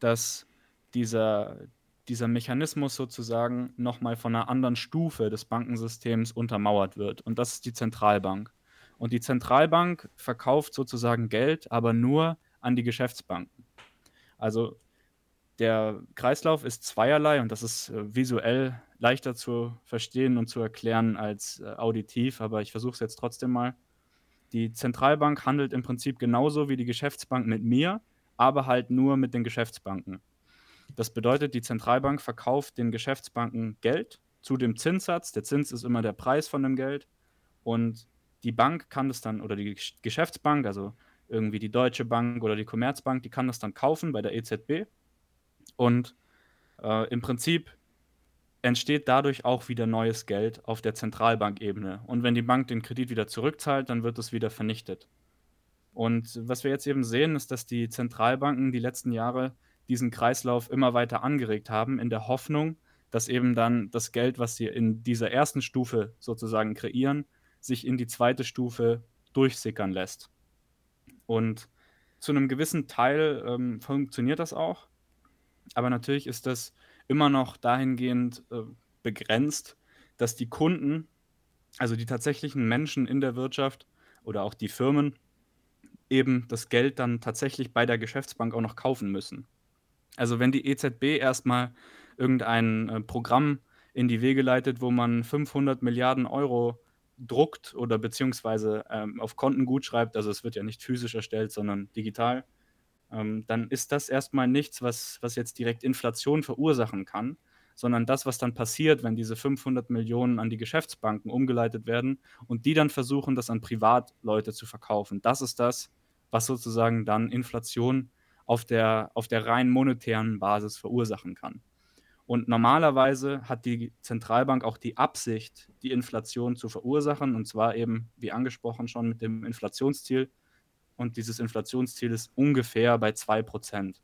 dass dieser, dieser Mechanismus sozusagen nochmal von einer anderen Stufe des Bankensystems untermauert wird. Und das ist die Zentralbank. Und die Zentralbank verkauft sozusagen Geld, aber nur an die Geschäftsbanken. Also der Kreislauf ist zweierlei und das ist äh, visuell leichter zu verstehen und zu erklären als äh, auditiv, aber ich versuche es jetzt trotzdem mal. Die Zentralbank handelt im Prinzip genauso wie die Geschäftsbank mit mir, aber halt nur mit den Geschäftsbanken. Das bedeutet, die Zentralbank verkauft den Geschäftsbanken Geld zu dem Zinssatz. Der Zins ist immer der Preis von dem Geld. Und die Bank kann das dann, oder die Geschäftsbank, also irgendwie die Deutsche Bank oder die Commerzbank, die kann das dann kaufen bei der EZB. Und äh, im Prinzip entsteht dadurch auch wieder neues Geld auf der Zentralbankebene. Und wenn die Bank den Kredit wieder zurückzahlt, dann wird es wieder vernichtet. Und was wir jetzt eben sehen, ist, dass die Zentralbanken die letzten Jahre diesen Kreislauf immer weiter angeregt haben, in der Hoffnung, dass eben dann das Geld, was sie in dieser ersten Stufe sozusagen kreieren, sich in die zweite Stufe durchsickern lässt. Und zu einem gewissen Teil ähm, funktioniert das auch, aber natürlich ist das immer noch dahingehend äh, begrenzt, dass die Kunden, also die tatsächlichen Menschen in der Wirtschaft oder auch die Firmen, eben das Geld dann tatsächlich bei der Geschäftsbank auch noch kaufen müssen. Also wenn die EZB erstmal irgendein äh, Programm in die Wege leitet, wo man 500 Milliarden Euro druckt oder beziehungsweise ähm, auf Konten gut schreibt, also es wird ja nicht physisch erstellt, sondern digital, ähm, dann ist das erstmal nichts, was, was jetzt direkt Inflation verursachen kann, sondern das, was dann passiert, wenn diese 500 Millionen an die Geschäftsbanken umgeleitet werden und die dann versuchen, das an Privatleute zu verkaufen. Das ist das, was sozusagen dann Inflation auf der, auf der rein monetären Basis verursachen kann. Und normalerweise hat die Zentralbank auch die Absicht, die Inflation zu verursachen, und zwar eben, wie angesprochen, schon mit dem Inflationsziel. Und dieses Inflationsziel ist ungefähr bei 2%.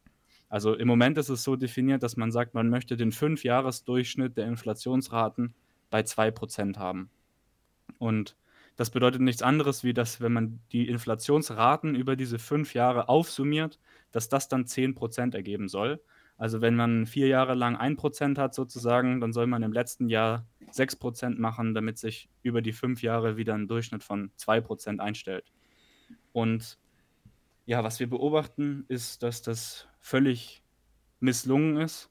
Also im Moment ist es so definiert, dass man sagt, man möchte den Fünfjahresdurchschnitt der Inflationsraten bei 2% haben. Und das bedeutet nichts anderes, wie dass, wenn man die Inflationsraten über diese fünf Jahre aufsummiert, dass das dann 10% ergeben soll. Also wenn man vier Jahre lang 1% hat sozusagen, dann soll man im letzten Jahr 6% machen, damit sich über die fünf Jahre wieder ein Durchschnitt von 2% einstellt. Und ja, was wir beobachten, ist, dass das völlig misslungen ist.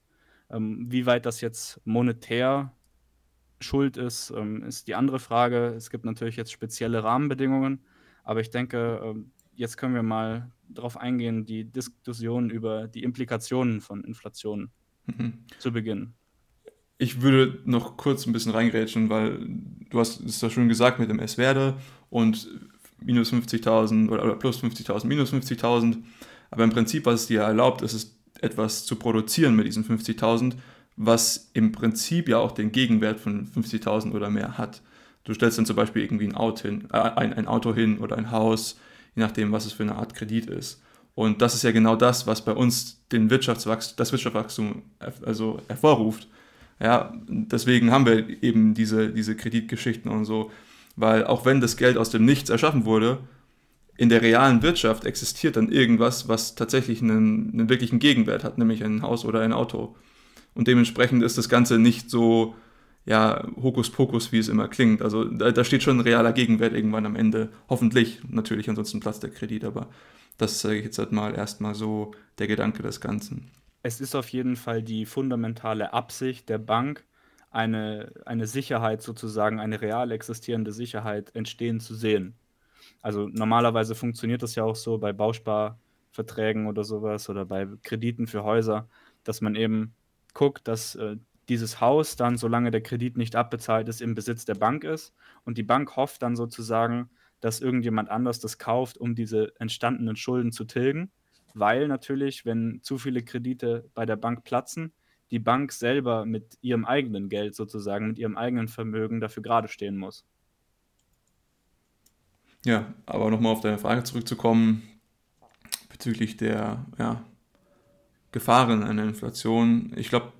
Ähm, wie weit das jetzt monetär schuld ist, ähm, ist die andere Frage. Es gibt natürlich jetzt spezielle Rahmenbedingungen, aber ich denke, ähm, jetzt können wir mal darauf eingehen, die Diskussion über die Implikationen von Inflation mhm. zu beginnen. Ich würde noch kurz ein bisschen reingrätschen, weil du hast es ja schon gesagt mit dem S-Werte und minus 50.000 oder, plus 50.000, minus 50.000. Aber im Prinzip, was es dir erlaubt, ist es, etwas zu produzieren mit diesen 50.000, was im Prinzip ja auch den Gegenwert von 50.000 oder mehr hat. Du stellst dann zum Beispiel irgendwie ein Auto hin, äh, ein, ein Auto hin oder ein Haus je nachdem, was es für eine Art Kredit ist. Und das ist ja genau das, was bei uns den Wirtschaftswachstum, das Wirtschaftswachstum also hervorruft. Ja, deswegen haben wir eben diese, diese Kreditgeschichten und so, weil auch wenn das Geld aus dem Nichts erschaffen wurde, in der realen Wirtschaft existiert dann irgendwas, was tatsächlich einen, einen wirklichen Gegenwert hat, nämlich ein Haus oder ein Auto. Und dementsprechend ist das Ganze nicht so ja, Hokuspokus, wie es immer klingt. Also da, da, steht schon ein realer Gegenwert irgendwann am Ende. Hoffentlich, natürlich, ansonsten platzt der Kredit, aber das sage ich jetzt halt mal erstmal so der Gedanke des Ganzen. Es ist auf jeden Fall die fundamentale Absicht der Bank, eine, eine Sicherheit sozusagen, eine real existierende Sicherheit entstehen zu sehen. Also normalerweise funktioniert das ja auch so bei Bausparverträgen oder sowas oder bei Krediten für Häuser, dass man eben guckt, dass äh, dieses Haus dann, solange der Kredit nicht abbezahlt ist, im Besitz der Bank ist. Und die Bank hofft dann sozusagen, dass irgendjemand anders das kauft, um diese entstandenen Schulden zu tilgen. Weil natürlich, wenn zu viele Kredite bei der Bank platzen, die Bank selber mit ihrem eigenen Geld sozusagen, mit ihrem eigenen Vermögen dafür gerade stehen muss. Ja, aber nochmal auf deine Frage zurückzukommen bezüglich der ja, Gefahren einer Inflation. Ich glaube,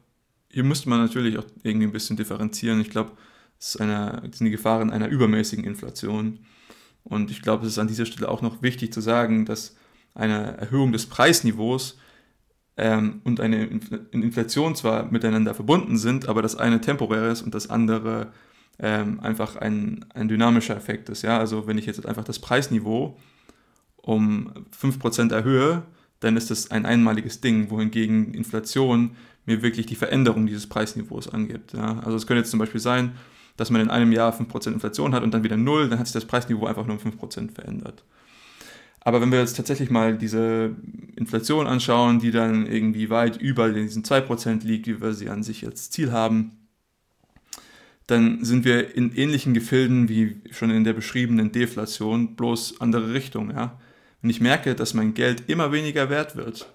hier müsste man natürlich auch irgendwie ein bisschen differenzieren. Ich glaube, es ist eine, sind die Gefahren einer übermäßigen Inflation. Und ich glaube, es ist an dieser Stelle auch noch wichtig zu sagen, dass eine Erhöhung des Preisniveaus ähm, und eine Inflation zwar miteinander verbunden sind, aber das eine temporär ist und das andere ähm, einfach ein, ein dynamischer Effekt ist. Ja? Also wenn ich jetzt einfach das Preisniveau um 5% erhöhe, dann ist das ein einmaliges Ding, wohingegen Inflation mir wirklich die Veränderung dieses Preisniveaus angibt. Ja. Also es könnte jetzt zum Beispiel sein, dass man in einem Jahr 5% Inflation hat und dann wieder 0, dann hat sich das Preisniveau einfach nur um 5% verändert. Aber wenn wir jetzt tatsächlich mal diese Inflation anschauen, die dann irgendwie weit über diesen 2% liegt, wie wir sie an sich als Ziel haben, dann sind wir in ähnlichen Gefilden wie schon in der beschriebenen Deflation, bloß andere Richtung. Ja? Wenn ich merke, dass mein Geld immer weniger wert wird,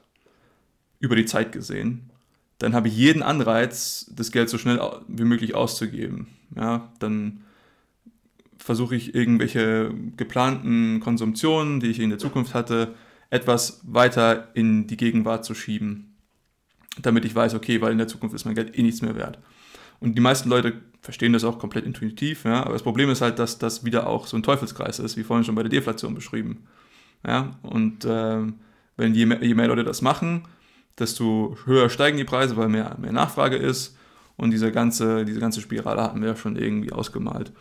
über die Zeit gesehen, dann habe ich jeden Anreiz, das Geld so schnell wie möglich auszugeben. Ja, dann versuche ich irgendwelche geplanten Konsumtionen, die ich in der Zukunft hatte, etwas weiter in die Gegenwart zu schieben, damit ich weiß, okay, weil in der Zukunft ist mein Geld eh nichts mehr wert. Und die meisten Leute verstehen das auch komplett intuitiv, ja, aber das Problem ist halt, dass das wieder auch so ein Teufelskreis ist, wie vorhin schon bei der Deflation beschrieben. Ja, und äh, wenn je mehr, je mehr Leute das machen, desto höher steigen die Preise, weil mehr, mehr Nachfrage ist. Und diese ganze, diese ganze Spirale hatten wir ja schon irgendwie ausgemalt.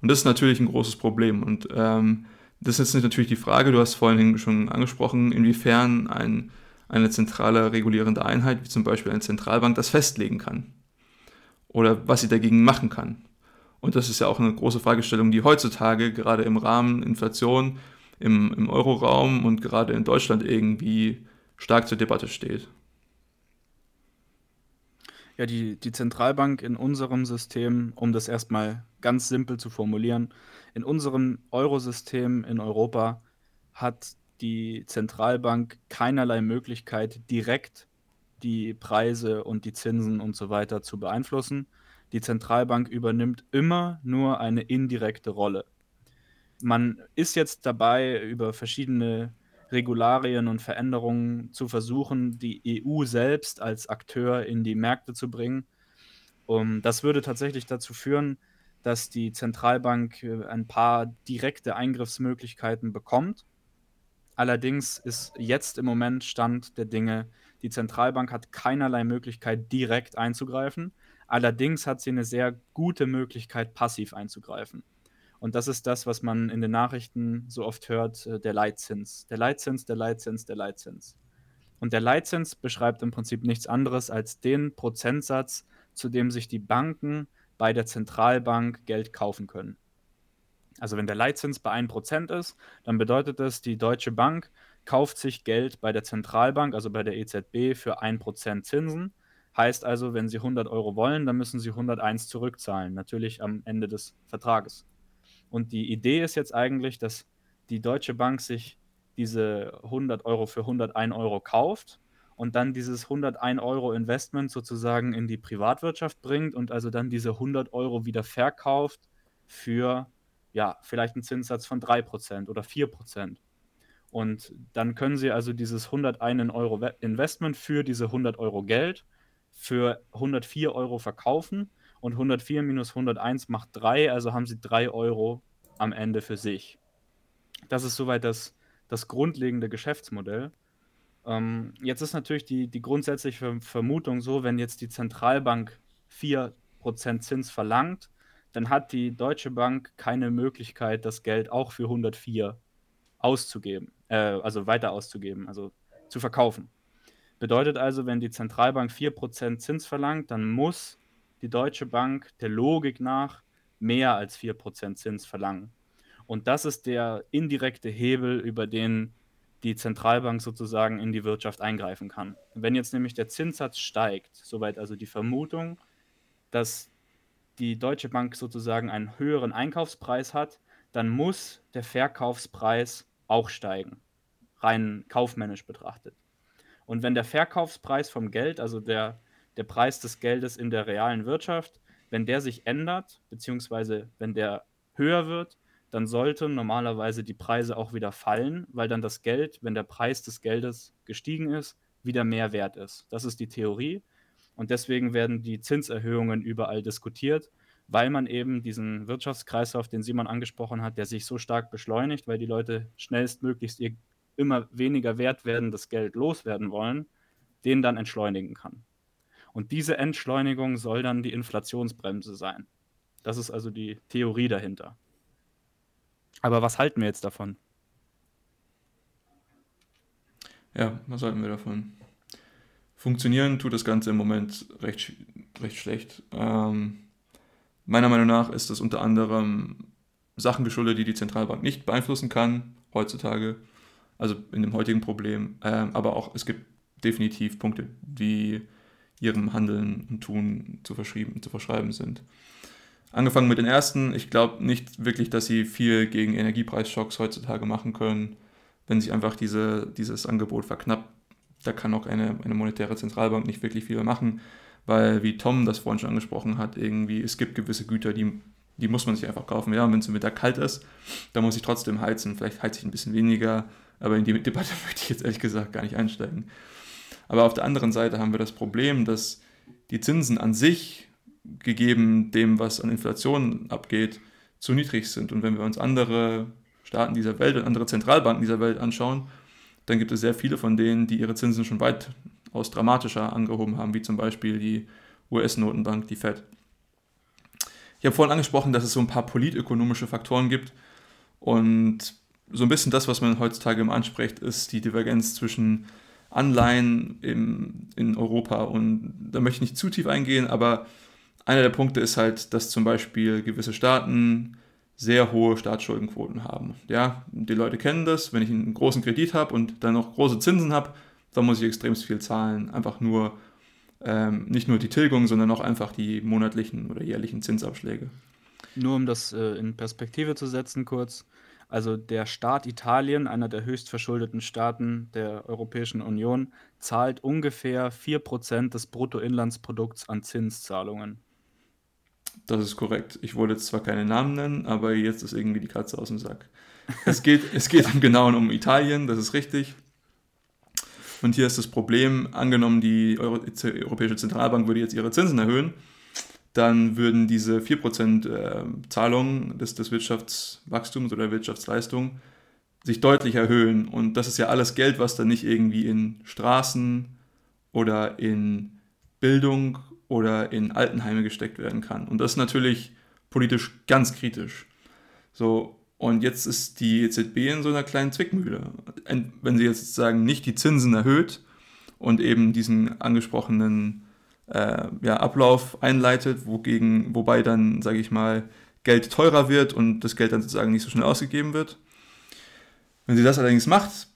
Und das ist natürlich ein großes Problem. Und ähm, das ist jetzt natürlich die Frage, du hast vorhin schon angesprochen, inwiefern ein, eine zentrale regulierende Einheit, wie zum Beispiel eine Zentralbank, das festlegen kann. Oder was sie dagegen machen kann. Und das ist ja auch eine große Fragestellung, die heutzutage gerade im Rahmen Inflation im, im Euroraum und gerade in Deutschland irgendwie stark zur Debatte steht. Ja, die, die Zentralbank in unserem System, um das erstmal ganz simpel zu formulieren, in unserem Eurosystem in Europa hat die Zentralbank keinerlei Möglichkeit, direkt die Preise und die Zinsen und so weiter zu beeinflussen. Die Zentralbank übernimmt immer nur eine indirekte Rolle. Man ist jetzt dabei, über verschiedene Regularien und Veränderungen zu versuchen, die EU selbst als Akteur in die Märkte zu bringen. Um, das würde tatsächlich dazu führen, dass die Zentralbank äh, ein paar direkte Eingriffsmöglichkeiten bekommt. Allerdings ist jetzt im Moment Stand der Dinge, die Zentralbank hat keinerlei Möglichkeit, direkt einzugreifen. Allerdings hat sie eine sehr gute Möglichkeit, passiv einzugreifen. Und das ist das, was man in den Nachrichten so oft hört, äh, der Leitzins. Der Leitzins, der Leitzins, der Leitzins. Und der Leitzins beschreibt im Prinzip nichts anderes als den Prozentsatz, zu dem sich die Banken bei der Zentralbank Geld kaufen können. Also wenn der Leitzins bei 1% ist, dann bedeutet das, die Deutsche Bank kauft sich Geld bei der Zentralbank, also bei der EZB, für 1% Zinsen. Heißt also, wenn Sie 100 Euro wollen, dann müssen Sie 101 zurückzahlen, natürlich am Ende des Vertrages. Und die Idee ist jetzt eigentlich, dass die Deutsche Bank sich diese 100 Euro für 101 Euro kauft und dann dieses 101 Euro Investment sozusagen in die Privatwirtschaft bringt und also dann diese 100 Euro wieder verkauft für ja, vielleicht einen Zinssatz von 3% oder 4%. Und dann können Sie also dieses 101 Euro Investment für diese 100 Euro Geld für 104 Euro verkaufen und 104 minus 101 macht 3, also haben sie 3 Euro am Ende für sich. Das ist soweit das, das grundlegende Geschäftsmodell. Ähm, jetzt ist natürlich die, die grundsätzliche Vermutung so, wenn jetzt die Zentralbank 4% Zins verlangt, dann hat die Deutsche Bank keine Möglichkeit, das Geld auch für 104 auszugeben, äh, also weiter auszugeben, also zu verkaufen. Bedeutet also, wenn die Zentralbank 4% Zins verlangt, dann muss die Deutsche Bank der Logik nach mehr als 4% Zins verlangen. Und das ist der indirekte Hebel, über den die Zentralbank sozusagen in die Wirtschaft eingreifen kann. Wenn jetzt nämlich der Zinssatz steigt, soweit also die Vermutung, dass die Deutsche Bank sozusagen einen höheren Einkaufspreis hat, dann muss der Verkaufspreis auch steigen, rein kaufmännisch betrachtet. Und wenn der Verkaufspreis vom Geld, also der der Preis des Geldes in der realen Wirtschaft, wenn der sich ändert, beziehungsweise wenn der höher wird, dann sollten normalerweise die Preise auch wieder fallen, weil dann das Geld, wenn der Preis des Geldes gestiegen ist, wieder mehr wert ist. Das ist die Theorie. Und deswegen werden die Zinserhöhungen überall diskutiert, weil man eben diesen Wirtschaftskreislauf, den Simon angesprochen hat, der sich so stark beschleunigt, weil die Leute schnellstmöglichst ihr immer weniger wert werdendes Geld loswerden wollen, den dann entschleunigen kann. Und diese Entschleunigung soll dann die Inflationsbremse sein. Das ist also die Theorie dahinter. Aber was halten wir jetzt davon? Ja, was halten wir davon? Funktionieren tut das Ganze im Moment recht, recht schlecht. Ähm, meiner Meinung nach ist das unter anderem Sachen geschuldet, die die Zentralbank nicht beeinflussen kann heutzutage, also in dem heutigen Problem. Ähm, aber auch es gibt definitiv Punkte, die ihrem Handeln und Tun zu, zu verschreiben sind. Angefangen mit den ersten, ich glaube nicht wirklich, dass sie viel gegen Energiepreisschocks heutzutage machen können, wenn sich einfach diese, dieses Angebot verknappt, da kann auch eine, eine monetäre Zentralbank nicht wirklich viel machen, weil, wie Tom das vorhin schon angesprochen hat, irgendwie, es gibt gewisse Güter, die, die muss man sich einfach kaufen. Ja, wenn es im Winter kalt ist, dann muss ich trotzdem heizen. Vielleicht heize ich ein bisschen weniger, aber in die Debatte möchte ich jetzt ehrlich gesagt gar nicht einsteigen. Aber auf der anderen Seite haben wir das Problem, dass die Zinsen an sich, gegeben dem, was an Inflation abgeht, zu niedrig sind. Und wenn wir uns andere Staaten dieser Welt und andere Zentralbanken dieser Welt anschauen, dann gibt es sehr viele von denen, die ihre Zinsen schon weitaus dramatischer angehoben haben, wie zum Beispiel die US-Notenbank, die Fed. Ich habe vorhin angesprochen, dass es so ein paar politökonomische Faktoren gibt und so ein bisschen das, was man heutzutage immer anspricht, ist die Divergenz zwischen Anleihen im, in Europa. Und da möchte ich nicht zu tief eingehen, aber einer der Punkte ist halt, dass zum Beispiel gewisse Staaten sehr hohe Staatsschuldenquoten haben. Ja, die Leute kennen das. Wenn ich einen großen Kredit habe und dann noch große Zinsen habe, dann muss ich extrem viel zahlen. Einfach nur, ähm, nicht nur die Tilgung, sondern auch einfach die monatlichen oder jährlichen Zinsabschläge. Nur um das äh, in Perspektive zu setzen, kurz. Also der Staat Italien, einer der höchst verschuldeten Staaten der Europäischen Union, zahlt ungefähr 4% des Bruttoinlandsprodukts an Zinszahlungen. Das ist korrekt. Ich wollte jetzt zwar keine Namen nennen, aber jetzt ist irgendwie die Katze aus dem Sack. Es geht, es geht im Genauen um Italien, das ist richtig. Und hier ist das Problem, angenommen, die Euro Europäische Zentralbank würde jetzt ihre Zinsen erhöhen, dann würden diese 4% äh, Zahlungen des, des Wirtschaftswachstums oder Wirtschaftsleistung sich deutlich erhöhen. Und das ist ja alles Geld, was dann nicht irgendwie in Straßen oder in Bildung oder in Altenheime gesteckt werden kann. Und das ist natürlich politisch ganz kritisch. So, und jetzt ist die EZB in so einer kleinen Zwickmühle. Wenn sie jetzt sagen, nicht die Zinsen erhöht und eben diesen angesprochenen äh, ja, Ablauf einleitet, wogegen, wobei dann, sage ich mal, Geld teurer wird und das Geld dann sozusagen nicht so schnell ausgegeben wird. Wenn sie das allerdings macht,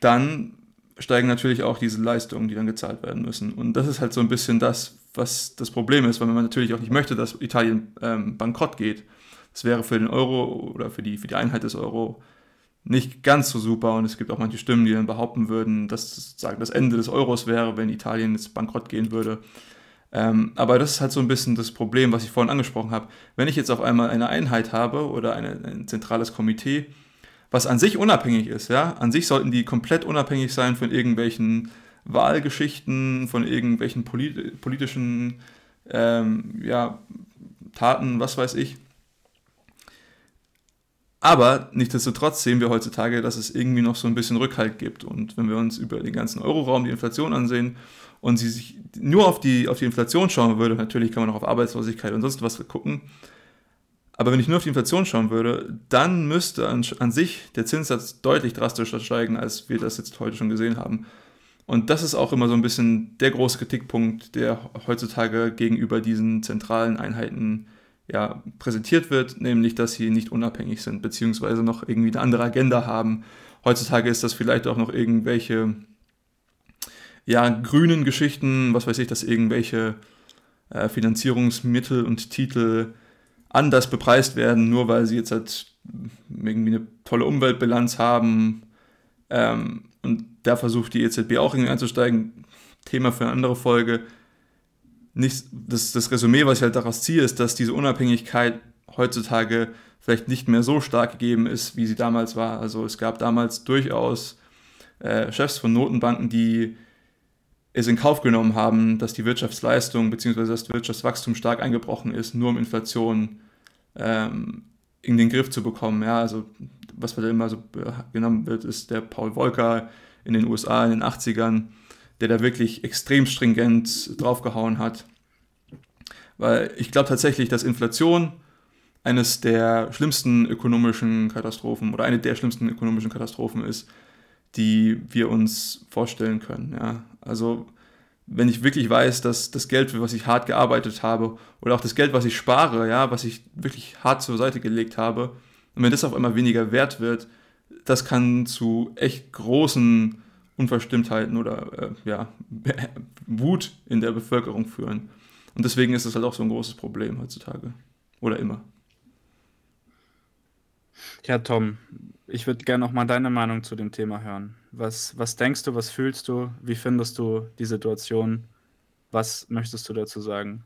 dann steigen natürlich auch diese Leistungen, die dann gezahlt werden müssen. Und das ist halt so ein bisschen das, was das Problem ist, weil man natürlich auch nicht möchte, dass Italien ähm, bankrott geht. Das wäre für den Euro oder für die, für die Einheit des Euro nicht ganz so super und es gibt auch manche Stimmen, die dann behaupten würden, dass sozusagen das Ende des Euros wäre, wenn Italien jetzt bankrott gehen würde. Ähm, aber das ist halt so ein bisschen das Problem, was ich vorhin angesprochen habe. Wenn ich jetzt auf einmal eine Einheit habe oder eine, ein zentrales Komitee, was an sich unabhängig ist, ja, an sich sollten die komplett unabhängig sein von irgendwelchen Wahlgeschichten, von irgendwelchen polit politischen ähm, ja, Taten, was weiß ich. Aber nichtsdestotrotz sehen wir heutzutage, dass es irgendwie noch so ein bisschen Rückhalt gibt. Und wenn wir uns über den ganzen Euroraum die Inflation ansehen und sie sich nur auf die, auf die Inflation schauen würde, natürlich kann man auch auf Arbeitslosigkeit und sonst was gucken, aber wenn ich nur auf die Inflation schauen würde, dann müsste an, an sich der Zinssatz deutlich drastischer steigen, als wir das jetzt heute schon gesehen haben. Und das ist auch immer so ein bisschen der große Kritikpunkt, der heutzutage gegenüber diesen zentralen Einheiten ja, präsentiert wird, nämlich dass sie nicht unabhängig sind, beziehungsweise noch irgendwie eine andere Agenda haben. Heutzutage ist das vielleicht auch noch irgendwelche ja, grünen Geschichten, was weiß ich, dass irgendwelche äh, Finanzierungsmittel und Titel anders bepreist werden, nur weil sie jetzt halt irgendwie eine tolle Umweltbilanz haben. Ähm, und da versucht die EZB auch irgendwie einzusteigen. Thema für eine andere Folge nicht, das, das Resümee, was ich halt daraus ziehe, ist, dass diese Unabhängigkeit heutzutage vielleicht nicht mehr so stark gegeben ist, wie sie damals war. Also es gab damals durchaus äh, Chefs von Notenbanken, die es in Kauf genommen haben, dass die Wirtschaftsleistung bzw. das Wirtschaftswachstum stark eingebrochen ist, nur um Inflation ähm, in den Griff zu bekommen. Ja, also was da immer so genommen wird, ist der Paul Volcker in den USA in den 80ern, der da wirklich extrem stringent draufgehauen hat. Weil ich glaube tatsächlich, dass Inflation eines der schlimmsten ökonomischen Katastrophen oder eine der schlimmsten ökonomischen Katastrophen ist, die wir uns vorstellen können. Ja. Also wenn ich wirklich weiß, dass das Geld, für was ich hart gearbeitet habe, oder auch das Geld, was ich spare, ja, was ich wirklich hart zur Seite gelegt habe, und wenn das auf einmal weniger wert wird, das kann zu echt großen Unverstimmtheiten oder äh, ja, Wut in der Bevölkerung führen. Und deswegen ist es halt auch so ein großes Problem heutzutage. Oder immer. Ja, Tom, Ich würde gerne noch mal deine Meinung zu dem Thema hören. Was, was denkst du, was fühlst du, wie findest du die Situation? Was möchtest du dazu sagen?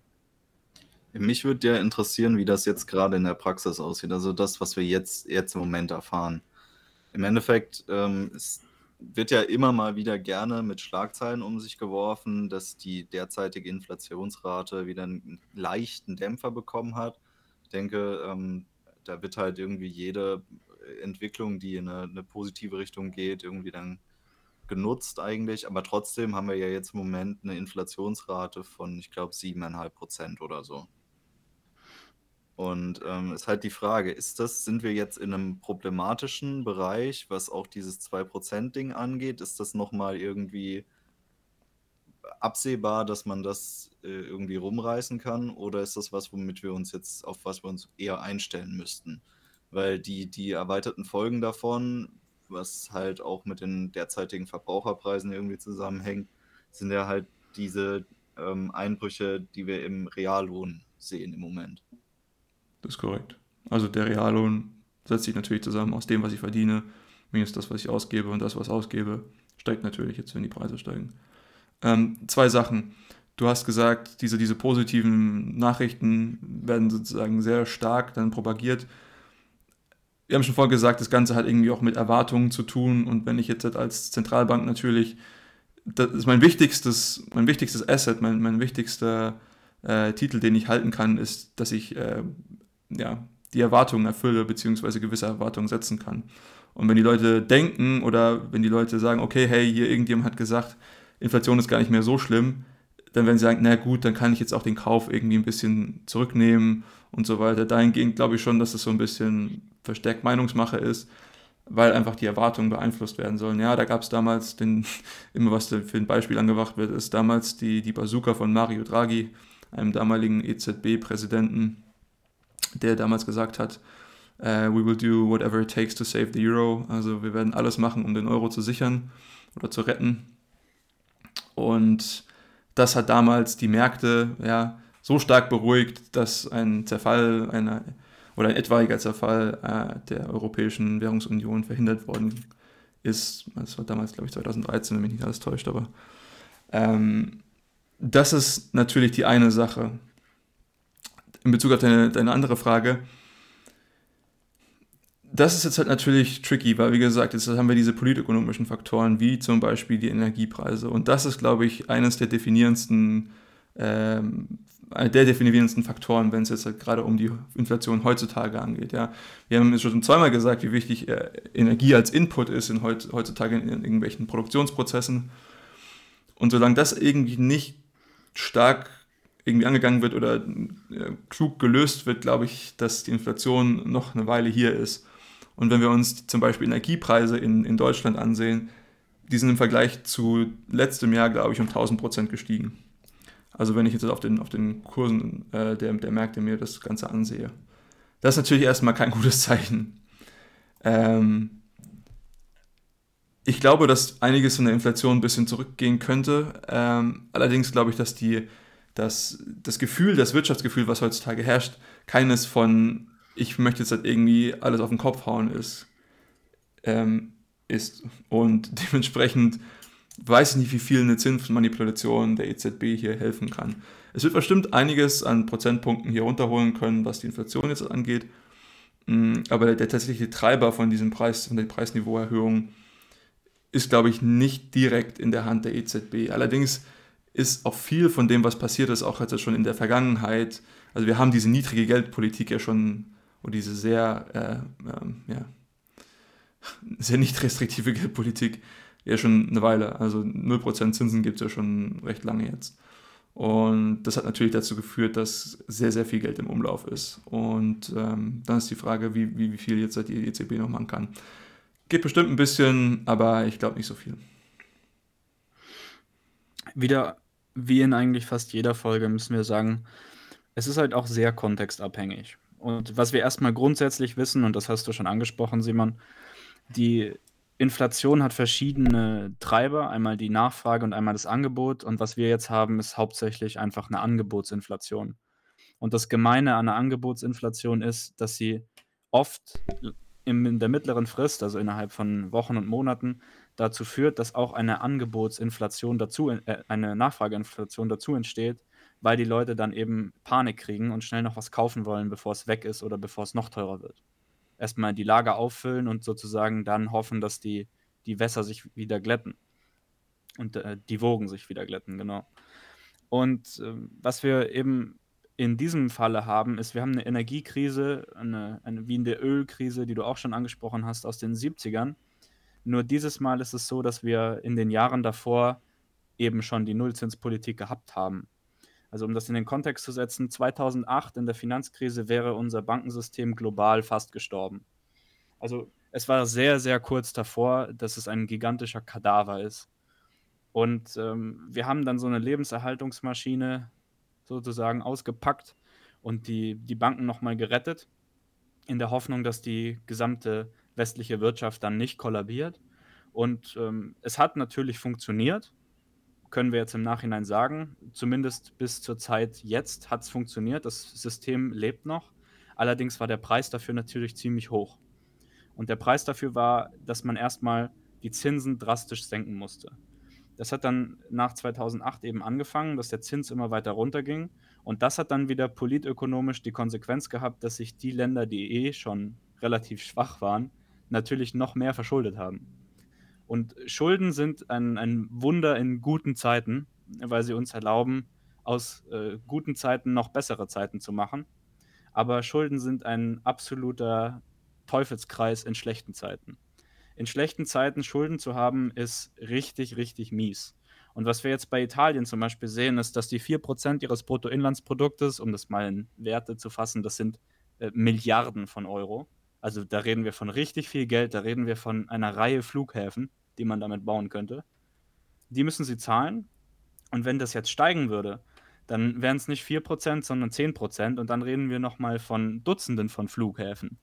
Mich würde ja interessieren, wie das jetzt gerade in der Praxis aussieht. Also das, was wir jetzt, jetzt im Moment erfahren. Im Endeffekt ähm, es wird ja immer mal wieder gerne mit Schlagzeilen um sich geworfen, dass die derzeitige Inflationsrate wieder einen leichten Dämpfer bekommen hat. Ich denke, ähm, da wird halt irgendwie jede Entwicklung, die in eine, eine positive Richtung geht, irgendwie dann genutzt eigentlich. Aber trotzdem haben wir ja jetzt im Moment eine Inflationsrate von, ich glaube, 7,5 Prozent oder so. Und ähm, ist halt die Frage, ist das, sind wir jetzt in einem problematischen Bereich, was auch dieses 2%-Ding angeht? Ist das nochmal irgendwie absehbar, dass man das äh, irgendwie rumreißen kann? Oder ist das was, womit wir uns jetzt, auf was wir uns eher einstellen müssten? Weil die, die erweiterten Folgen davon, was halt auch mit den derzeitigen Verbraucherpreisen irgendwie zusammenhängt, sind ja halt diese ähm, Einbrüche, die wir im Reallohn sehen im Moment. Das ist korrekt. Also der Reallohn setzt sich natürlich zusammen aus dem, was ich verdiene, minus das, was ich ausgebe und das, was ich ausgebe, steigt natürlich jetzt, wenn die Preise steigen. Ähm, zwei Sachen. Du hast gesagt, diese, diese positiven Nachrichten werden sozusagen sehr stark dann propagiert. Wir haben schon vorher gesagt, das Ganze hat irgendwie auch mit Erwartungen zu tun. Und wenn ich jetzt als Zentralbank natürlich, das ist mein wichtigstes, mein wichtigstes Asset, mein, mein wichtigster äh, Titel, den ich halten kann, ist, dass ich äh, ja, die Erwartungen erfülle, beziehungsweise gewisse Erwartungen setzen kann. Und wenn die Leute denken oder wenn die Leute sagen, okay, hey, hier irgendjemand hat gesagt, Inflation ist gar nicht mehr so schlimm, dann werden sie sagen, na gut, dann kann ich jetzt auch den Kauf irgendwie ein bisschen zurücknehmen und so weiter. Dahingehend glaube ich schon, dass das so ein bisschen verstärkt Meinungsmache ist, weil einfach die Erwartungen beeinflusst werden sollen. Ja, da gab es damals, den, immer was für ein Beispiel angebracht wird, ist damals die, die Bazooka von Mario Draghi, einem damaligen EZB-Präsidenten, der damals gesagt hat, uh, we will do whatever it takes to save the euro. Also wir werden alles machen, um den Euro zu sichern oder zu retten. Und das hat damals die Märkte ja, so stark beruhigt, dass ein Zerfall einer, oder ein etwaiger Zerfall äh, der Europäischen Währungsunion verhindert worden ist. Das war damals, glaube ich, 2013, wenn mich nicht alles täuscht, aber ähm, das ist natürlich die eine Sache in Bezug auf deine, deine andere Frage, das ist jetzt halt natürlich tricky, weil wie gesagt, jetzt haben wir diese politökonomischen Faktoren, wie zum Beispiel die Energiepreise. Und das ist, glaube ich, eines der definierendsten, ähm, der definierendsten Faktoren, wenn es jetzt halt gerade um die Inflation heutzutage angeht. Ja. Wir haben jetzt schon zweimal gesagt, wie wichtig äh, Energie als Input ist in heut, heutzutage in, in irgendwelchen Produktionsprozessen. Und solange das irgendwie nicht stark irgendwie angegangen wird oder äh, klug gelöst wird, glaube ich, dass die Inflation noch eine Weile hier ist. Und wenn wir uns zum Beispiel Energiepreise in, in Deutschland ansehen, die sind im Vergleich zu letztem Jahr, glaube ich, um 1000 Prozent gestiegen. Also wenn ich jetzt auf den, auf den Kursen äh, der, der Märkte mir das Ganze ansehe. Das ist natürlich erstmal kein gutes Zeichen. Ähm, ich glaube, dass einiges von der Inflation ein bisschen zurückgehen könnte. Ähm, allerdings glaube ich, dass die dass das Gefühl, das Wirtschaftsgefühl, was heutzutage herrscht, keines von, ich möchte jetzt halt irgendwie alles auf den Kopf hauen ist. Ähm, ist. Und dementsprechend weiß ich nicht, wie viel eine Zinsmanipulation der EZB hier helfen kann. Es wird bestimmt einiges an Prozentpunkten hier runterholen können, was die Inflation jetzt angeht. Mm, aber der, der tatsächliche Treiber von diesem Preis, von der Preisniveauerhöhung ist, glaube ich, nicht direkt in der Hand der EZB. Allerdings ist auch viel von dem, was passiert ist, auch jetzt schon in der Vergangenheit. Also wir haben diese niedrige Geldpolitik ja schon, oder diese sehr, äh, äh, ja, sehr nicht restriktive Geldpolitik ja schon eine Weile. Also 0% Zinsen gibt es ja schon recht lange jetzt. Und das hat natürlich dazu geführt, dass sehr, sehr viel Geld im Umlauf ist. Und ähm, dann ist die Frage, wie, wie, wie viel jetzt die EZB noch machen kann. Geht bestimmt ein bisschen, aber ich glaube nicht so viel. Wieder wie in eigentlich fast jeder Folge müssen wir sagen, es ist halt auch sehr kontextabhängig. Und was wir erstmal grundsätzlich wissen, und das hast du schon angesprochen, Simon, die Inflation hat verschiedene Treiber, einmal die Nachfrage und einmal das Angebot. Und was wir jetzt haben, ist hauptsächlich einfach eine Angebotsinflation. Und das Gemeine an einer Angebotsinflation ist, dass sie oft in der mittleren Frist, also innerhalb von Wochen und Monaten, dazu führt, dass auch eine Angebotsinflation dazu, äh, eine Nachfrageinflation dazu entsteht, weil die Leute dann eben Panik kriegen und schnell noch was kaufen wollen, bevor es weg ist oder bevor es noch teurer wird. Erstmal die Lager auffüllen und sozusagen dann hoffen, dass die, die Wässer sich wieder glätten. Und äh, die Wogen sich wieder glätten, genau. Und äh, was wir eben in diesem Falle haben, ist, wir haben eine Energiekrise, eine, eine, wie in der Ölkrise, die du auch schon angesprochen hast, aus den 70ern. Nur dieses Mal ist es so, dass wir in den Jahren davor eben schon die Nullzinspolitik gehabt haben. Also um das in den Kontext zu setzen, 2008 in der Finanzkrise wäre unser Bankensystem global fast gestorben. Also es war sehr, sehr kurz davor, dass es ein gigantischer Kadaver ist. Und ähm, wir haben dann so eine Lebenserhaltungsmaschine sozusagen ausgepackt und die, die Banken nochmal gerettet, in der Hoffnung, dass die gesamte westliche Wirtschaft dann nicht kollabiert. Und ähm, es hat natürlich funktioniert, können wir jetzt im Nachhinein sagen. Zumindest bis zur Zeit jetzt hat es funktioniert. Das System lebt noch. Allerdings war der Preis dafür natürlich ziemlich hoch. Und der Preis dafür war, dass man erstmal die Zinsen drastisch senken musste. Das hat dann nach 2008 eben angefangen, dass der Zins immer weiter runterging. Und das hat dann wieder politökonomisch die Konsequenz gehabt, dass sich die Länder, die eh schon relativ schwach waren, natürlich noch mehr verschuldet haben. Und Schulden sind ein, ein Wunder in guten Zeiten, weil sie uns erlauben, aus äh, guten Zeiten noch bessere Zeiten zu machen. Aber Schulden sind ein absoluter Teufelskreis in schlechten Zeiten in schlechten Zeiten Schulden zu haben, ist richtig, richtig mies. Und was wir jetzt bei Italien zum Beispiel sehen, ist, dass die 4% ihres Bruttoinlandsproduktes, um das mal in Werte zu fassen, das sind äh, Milliarden von Euro. Also da reden wir von richtig viel Geld, da reden wir von einer Reihe Flughäfen, die man damit bauen könnte. Die müssen sie zahlen. Und wenn das jetzt steigen würde, dann wären es nicht 4%, sondern 10%. Und dann reden wir nochmal von Dutzenden von Flughäfen.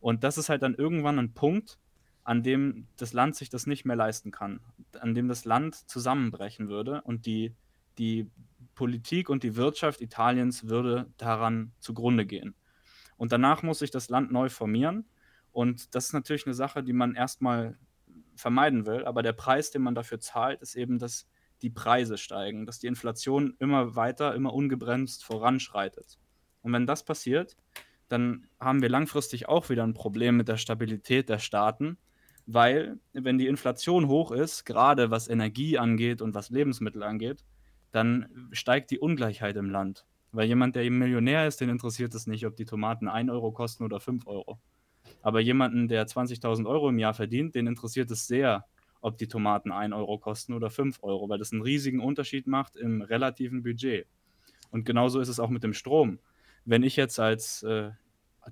Und das ist halt dann irgendwann ein Punkt, an dem das Land sich das nicht mehr leisten kann, an dem das Land zusammenbrechen würde und die, die Politik und die Wirtschaft Italiens würde daran zugrunde gehen. Und danach muss sich das Land neu formieren. Und das ist natürlich eine Sache, die man erstmal vermeiden will. Aber der Preis, den man dafür zahlt, ist eben, dass die Preise steigen, dass die Inflation immer weiter, immer ungebremst voranschreitet. Und wenn das passiert, dann haben wir langfristig auch wieder ein Problem mit der Stabilität der Staaten, weil wenn die Inflation hoch ist, gerade was Energie angeht und was Lebensmittel angeht, dann steigt die Ungleichheit im Land. Weil jemand, der eben Millionär ist, den interessiert es nicht, ob die Tomaten 1 Euro kosten oder 5 Euro. Aber jemanden, der 20.000 Euro im Jahr verdient, den interessiert es sehr, ob die Tomaten 1 Euro kosten oder 5 Euro, weil das einen riesigen Unterschied macht im relativen Budget. Und genauso ist es auch mit dem Strom. Wenn ich jetzt als äh,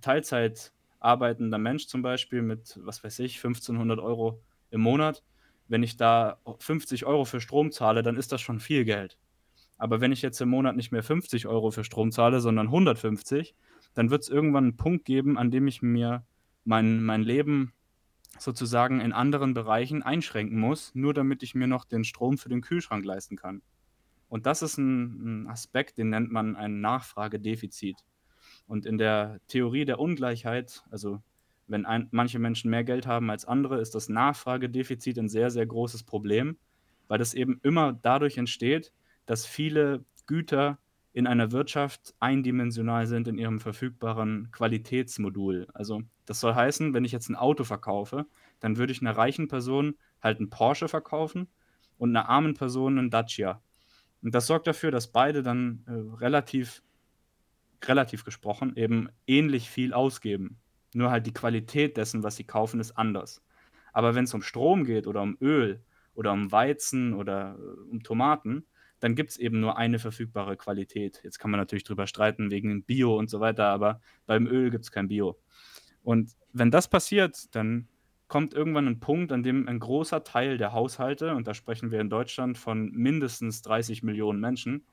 Teilzeit arbeitender Mensch zum Beispiel mit, was weiß ich, 1500 Euro im Monat, wenn ich da 50 Euro für Strom zahle, dann ist das schon viel Geld. Aber wenn ich jetzt im Monat nicht mehr 50 Euro für Strom zahle, sondern 150, dann wird es irgendwann einen Punkt geben, an dem ich mir mein, mein Leben sozusagen in anderen Bereichen einschränken muss, nur damit ich mir noch den Strom für den Kühlschrank leisten kann. Und das ist ein, ein Aspekt, den nennt man ein Nachfragedefizit. Und in der Theorie der Ungleichheit, also wenn ein, manche Menschen mehr Geld haben als andere, ist das Nachfragedefizit ein sehr, sehr großes Problem, weil das eben immer dadurch entsteht, dass viele Güter in einer Wirtschaft eindimensional sind in ihrem verfügbaren Qualitätsmodul. Also das soll heißen, wenn ich jetzt ein Auto verkaufe, dann würde ich einer reichen Person halt einen Porsche verkaufen und einer armen Person einen Dacia. Und das sorgt dafür, dass beide dann äh, relativ relativ gesprochen, eben ähnlich viel ausgeben. Nur halt die Qualität dessen, was sie kaufen, ist anders. Aber wenn es um Strom geht oder um Öl oder um Weizen oder äh, um Tomaten, dann gibt es eben nur eine verfügbare Qualität. Jetzt kann man natürlich drüber streiten wegen Bio und so weiter, aber beim Öl gibt es kein Bio. Und wenn das passiert, dann kommt irgendwann ein Punkt, an dem ein großer Teil der Haushalte, und da sprechen wir in Deutschland von mindestens 30 Millionen Menschen,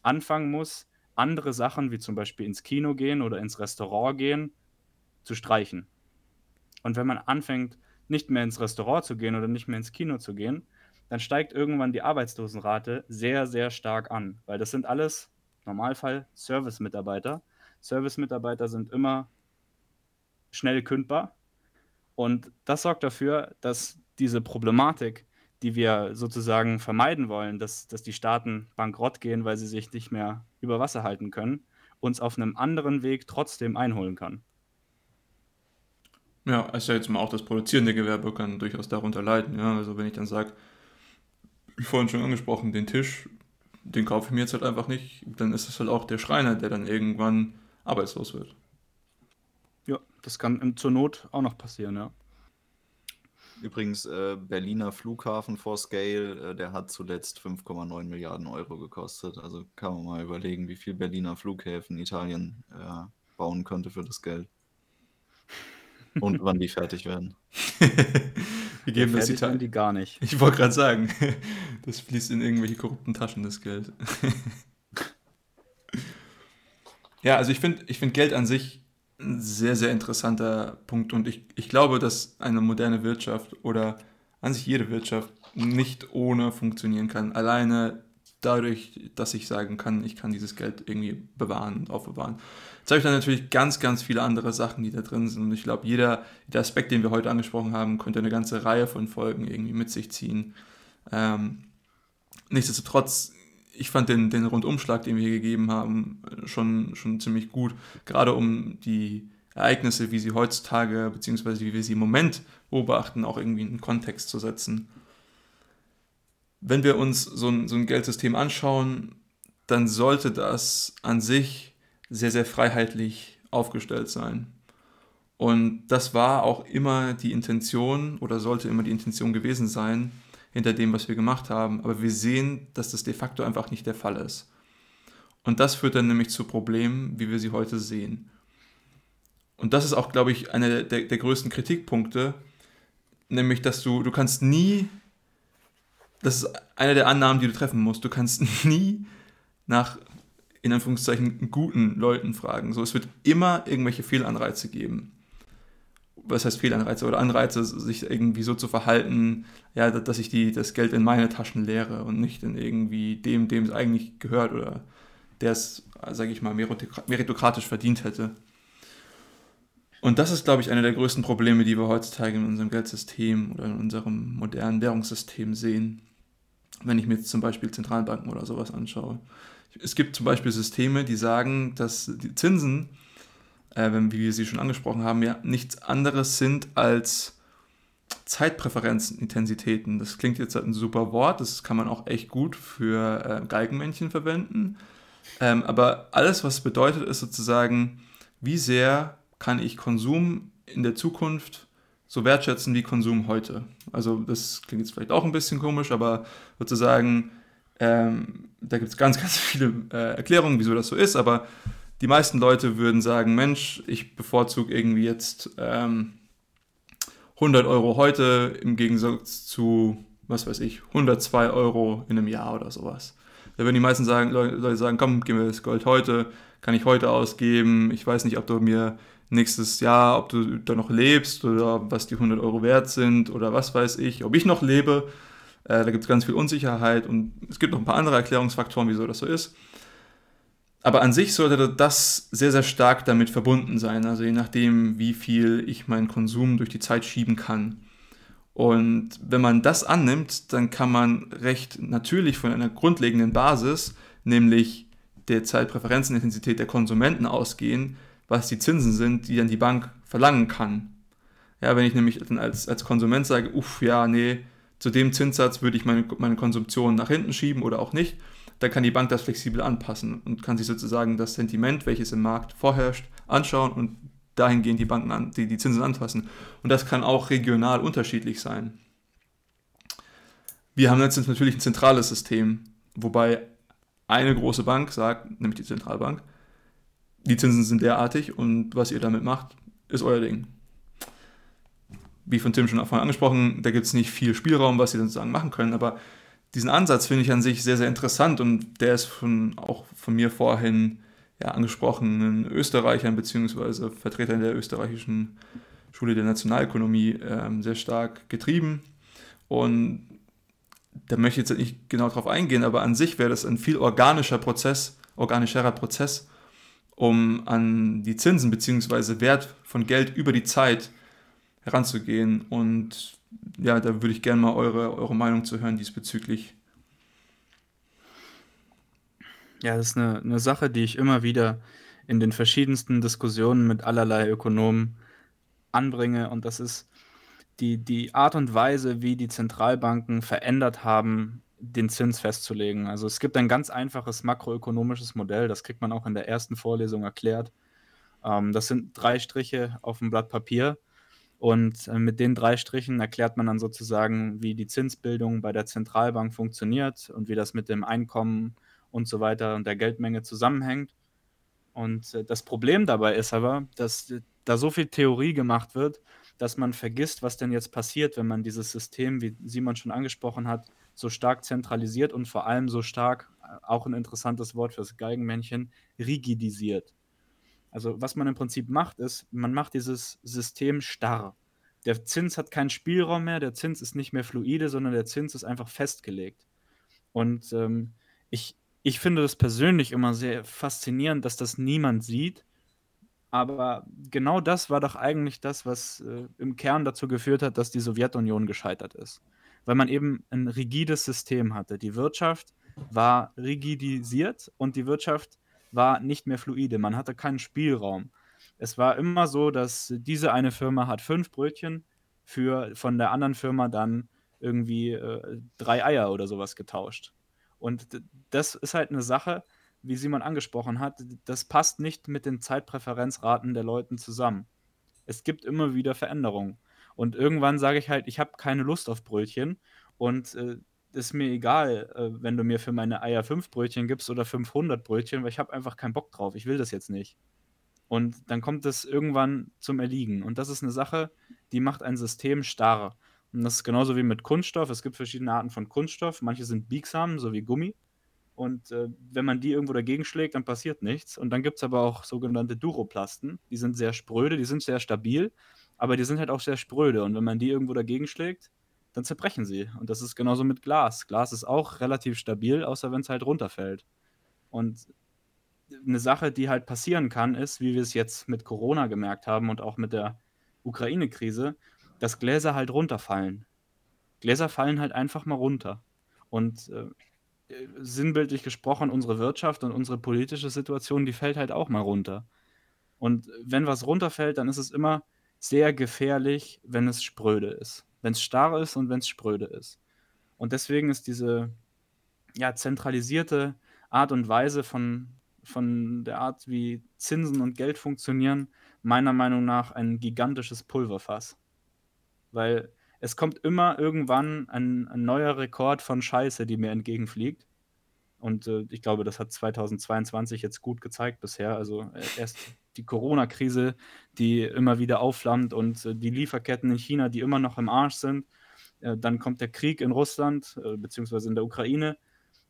anfangen muss, andere Sachen, wie zum Beispiel ins Kino gehen oder ins Restaurant gehen, zu streichen. Und wenn man anfängt, nicht mehr ins Restaurant zu gehen oder nicht mehr ins Kino zu gehen, dann steigt irgendwann die Arbeitslosenrate sehr, sehr stark an, weil das sind alles Normalfall Service-Mitarbeiter. Service-Mitarbeiter sind immer schnell kündbar Und das sorgt dafür, dass diese Problematik, die wir sozusagen vermeiden wollen, dass, dass die Staaten bankrott gehen, weil sie sich nicht mehr über Wasser halten können, uns auf einem anderen Weg trotzdem einholen kann. Ja, also jetzt mal auch das produzierende Gewerbe kann durchaus darunter leiden. Ja? Also wenn ich dann sage, wie vorhin schon angesprochen, den Tisch, den kaufe ich mir jetzt halt einfach nicht, dann ist es halt auch der Schreiner, der dann irgendwann arbeitslos wird. Ja, das kann zur Not auch noch passieren, ja. Übrigens, äh, Berliner Flughafen for Scale, äh, der hat zuletzt 5,9 Milliarden Euro gekostet. Also kann man mal überlegen, wie viel Berliner Flughäfen Italien äh, bauen könnte für das Geld. Und wann die fertig werden. Geben das Italien die gar nicht. Ich wollte gerade sagen, das fließt in irgendwelche korrupten Taschen, das Geld. ja, also ich finde ich find Geld an sich ein sehr, sehr interessanter Punkt und ich, ich glaube, dass eine moderne Wirtschaft oder an sich jede Wirtschaft nicht ohne funktionieren kann. Alleine dadurch, dass ich sagen kann, ich kann dieses Geld irgendwie bewahren aufbewahren. Jetzt habe ich dann natürlich ganz, ganz viele andere Sachen, die da drin sind. Und ich glaube, jeder der Aspekt, den wir heute angesprochen haben, könnte eine ganze Reihe von Folgen irgendwie mit sich ziehen. Ähm, nichtsdestotrotz, ich fand den, den Rundumschlag, den wir hier gegeben haben, schon, schon ziemlich gut. Gerade um die Ereignisse, wie sie heutzutage, beziehungsweise wie wir sie im Moment beobachten, auch irgendwie in den Kontext zu setzen wenn wir uns so ein, so ein Geldsystem anschauen, dann sollte das an sich sehr, sehr freiheitlich aufgestellt sein. Und das war auch immer die Intention oder sollte immer die Intention gewesen sein hinter dem, was wir gemacht haben. Aber wir sehen, dass das de facto einfach nicht der Fall ist. Und das führt dann nämlich zu Problemen, wie wir sie heute sehen. Und das ist auch, glaube ich, einer der, der größten Kritikpunkte, nämlich, dass du, du kannst nie das ist eine der Annahmen, die du treffen musst. Du kannst nie nach, in Anführungszeichen, guten Leuten fragen. So, es wird immer irgendwelche Fehlanreize geben. Was heißt Fehlanreize? Oder Anreize, sich irgendwie so zu verhalten, ja, dass ich die, das Geld in meine Taschen leere und nicht in irgendwie dem, dem es eigentlich gehört oder der es, sage ich mal, meritokratisch verdient hätte. Und das ist, glaube ich, einer der größten Probleme, die wir heutzutage in unserem Geldsystem oder in unserem modernen Währungssystem sehen wenn ich mir jetzt zum Beispiel Zentralbanken oder sowas anschaue. Es gibt zum Beispiel Systeme, die sagen, dass die Zinsen, äh, wie wir sie schon angesprochen haben, ja nichts anderes sind als Zeitpräferenzen, Intensitäten. Das klingt jetzt ein super Wort, das kann man auch echt gut für äh, Geigenmännchen verwenden. Ähm, aber alles, was es bedeutet, ist sozusagen, wie sehr kann ich Konsum in der Zukunft so wertschätzen wie Konsum heute. Also das klingt jetzt vielleicht auch ein bisschen komisch, aber sozusagen, ähm, da gibt es ganz, ganz viele äh, Erklärungen, wieso das so ist, aber die meisten Leute würden sagen, Mensch, ich bevorzuge irgendwie jetzt ähm, 100 Euro heute im Gegensatz zu, was weiß ich, 102 Euro in einem Jahr oder sowas. Da würden die meisten sagen, Leute sagen, komm, gib mir das Gold heute, kann ich heute ausgeben, ich weiß nicht, ob du mir nächstes Jahr, ob du da noch lebst oder was die 100 Euro wert sind oder was weiß ich, ob ich noch lebe. Äh, da gibt es ganz viel Unsicherheit und es gibt noch ein paar andere Erklärungsfaktoren, wieso das so ist. Aber an sich sollte das sehr, sehr stark damit verbunden sein, also je nachdem, wie viel ich meinen Konsum durch die Zeit schieben kann. Und wenn man das annimmt, dann kann man recht natürlich von einer grundlegenden Basis, nämlich der Zeitpräferenzenintensität der Konsumenten ausgehen, was die Zinsen sind, die dann die Bank verlangen kann. Ja, wenn ich nämlich dann als, als Konsument sage, uff, ja, nee, zu dem Zinssatz würde ich meine, meine Konsumtion nach hinten schieben oder auch nicht, dann kann die Bank das flexibel anpassen und kann sich sozusagen das Sentiment, welches im Markt vorherrscht, anschauen und dahingehend die Banken an, die, die Zinsen anpassen. Und das kann auch regional unterschiedlich sein. Wir haben jetzt natürlich ein zentrales System, wobei eine große Bank sagt, nämlich die Zentralbank, die Zinsen sind derartig und was ihr damit macht, ist euer Ding. Wie von Tim schon vorhin angesprochen, da gibt es nicht viel Spielraum, was sie sozusagen machen können, aber diesen Ansatz finde ich an sich sehr, sehr interessant und der ist von, auch von mir vorhin ja, angesprochenen Österreichern bzw. Vertretern der österreichischen Schule der Nationalökonomie äh, sehr stark getrieben. Und da möchte ich jetzt nicht genau drauf eingehen, aber an sich wäre das ein viel organischer Prozess, organischerer Prozess, um an die Zinsen bzw. Wert von Geld über die Zeit heranzugehen. Und ja, da würde ich gerne mal eure, eure Meinung zu hören diesbezüglich. Ja, das ist eine, eine Sache, die ich immer wieder in den verschiedensten Diskussionen mit allerlei Ökonomen anbringe. Und das ist die, die Art und Weise, wie die Zentralbanken verändert haben, den Zins festzulegen. Also es gibt ein ganz einfaches makroökonomisches Modell, das kriegt man auch in der ersten Vorlesung erklärt. Ähm, das sind drei Striche auf dem Blatt Papier. Und äh, mit den drei Strichen erklärt man dann sozusagen, wie die Zinsbildung bei der Zentralbank funktioniert und wie das mit dem Einkommen und so weiter und der Geldmenge zusammenhängt. Und äh, das Problem dabei ist aber, dass da so viel Theorie gemacht wird, dass man vergisst, was denn jetzt passiert, wenn man dieses System, wie Simon schon angesprochen hat, so stark zentralisiert und vor allem so stark, äh, auch ein interessantes Wort fürs Geigenmännchen, rigidisiert. Also was man im Prinzip macht, ist, man macht dieses System starr. Der Zins hat keinen Spielraum mehr, der Zins ist nicht mehr fluide, sondern der Zins ist einfach festgelegt. Und ähm, ich, ich finde das persönlich immer sehr faszinierend, dass das niemand sieht. Aber genau das war doch eigentlich das, was äh, im Kern dazu geführt hat, dass die Sowjetunion gescheitert ist. Weil man eben ein rigides System hatte. Die Wirtschaft war rigidisiert und die Wirtschaft war nicht mehr fluide. Man hatte keinen Spielraum. Es war immer so, dass diese eine Firma hat fünf Brötchen für von der anderen Firma dann irgendwie äh, drei Eier oder sowas getauscht. Und das ist halt eine Sache, wie Simon angesprochen hat, das passt nicht mit den Zeitpräferenzraten der Leuten zusammen. Es gibt immer wieder Veränderungen. Und irgendwann sage ich halt, ich habe keine Lust auf Brötchen und äh, ist mir egal, äh, wenn du mir für meine Eier fünf Brötchen gibst oder 500 Brötchen, weil ich habe einfach keinen Bock drauf. Ich will das jetzt nicht. Und dann kommt es irgendwann zum Erliegen. Und das ist eine Sache, die macht ein System starr. Und das ist genauso wie mit Kunststoff. Es gibt verschiedene Arten von Kunststoff. Manche sind biegsam, so wie Gummi. Und äh, wenn man die irgendwo dagegen schlägt, dann passiert nichts. Und dann gibt es aber auch sogenannte Duroplasten. Die sind sehr spröde, die sind sehr stabil, aber die sind halt auch sehr spröde. Und wenn man die irgendwo dagegen schlägt, dann zerbrechen sie. Und das ist genauso mit Glas. Glas ist auch relativ stabil, außer wenn es halt runterfällt. Und eine Sache, die halt passieren kann, ist, wie wir es jetzt mit Corona gemerkt haben und auch mit der Ukraine-Krise, dass Gläser halt runterfallen. Gläser fallen halt einfach mal runter. Und äh, sinnbildlich gesprochen, unsere Wirtschaft und unsere politische Situation, die fällt halt auch mal runter. Und wenn was runterfällt, dann ist es immer sehr gefährlich, wenn es spröde ist. Wenn es starr ist und wenn es spröde ist. Und deswegen ist diese ja, zentralisierte Art und Weise von, von der Art, wie Zinsen und Geld funktionieren, meiner Meinung nach ein gigantisches Pulverfass. Weil es kommt immer irgendwann ein, ein neuer Rekord von Scheiße, die mir entgegenfliegt. Und äh, ich glaube, das hat 2022 jetzt gut gezeigt bisher. Also äh, erst die Corona-Krise, die immer wieder aufflammt und äh, die Lieferketten in China, die immer noch im Arsch sind. Äh, dann kommt der Krieg in Russland, äh, beziehungsweise in der Ukraine.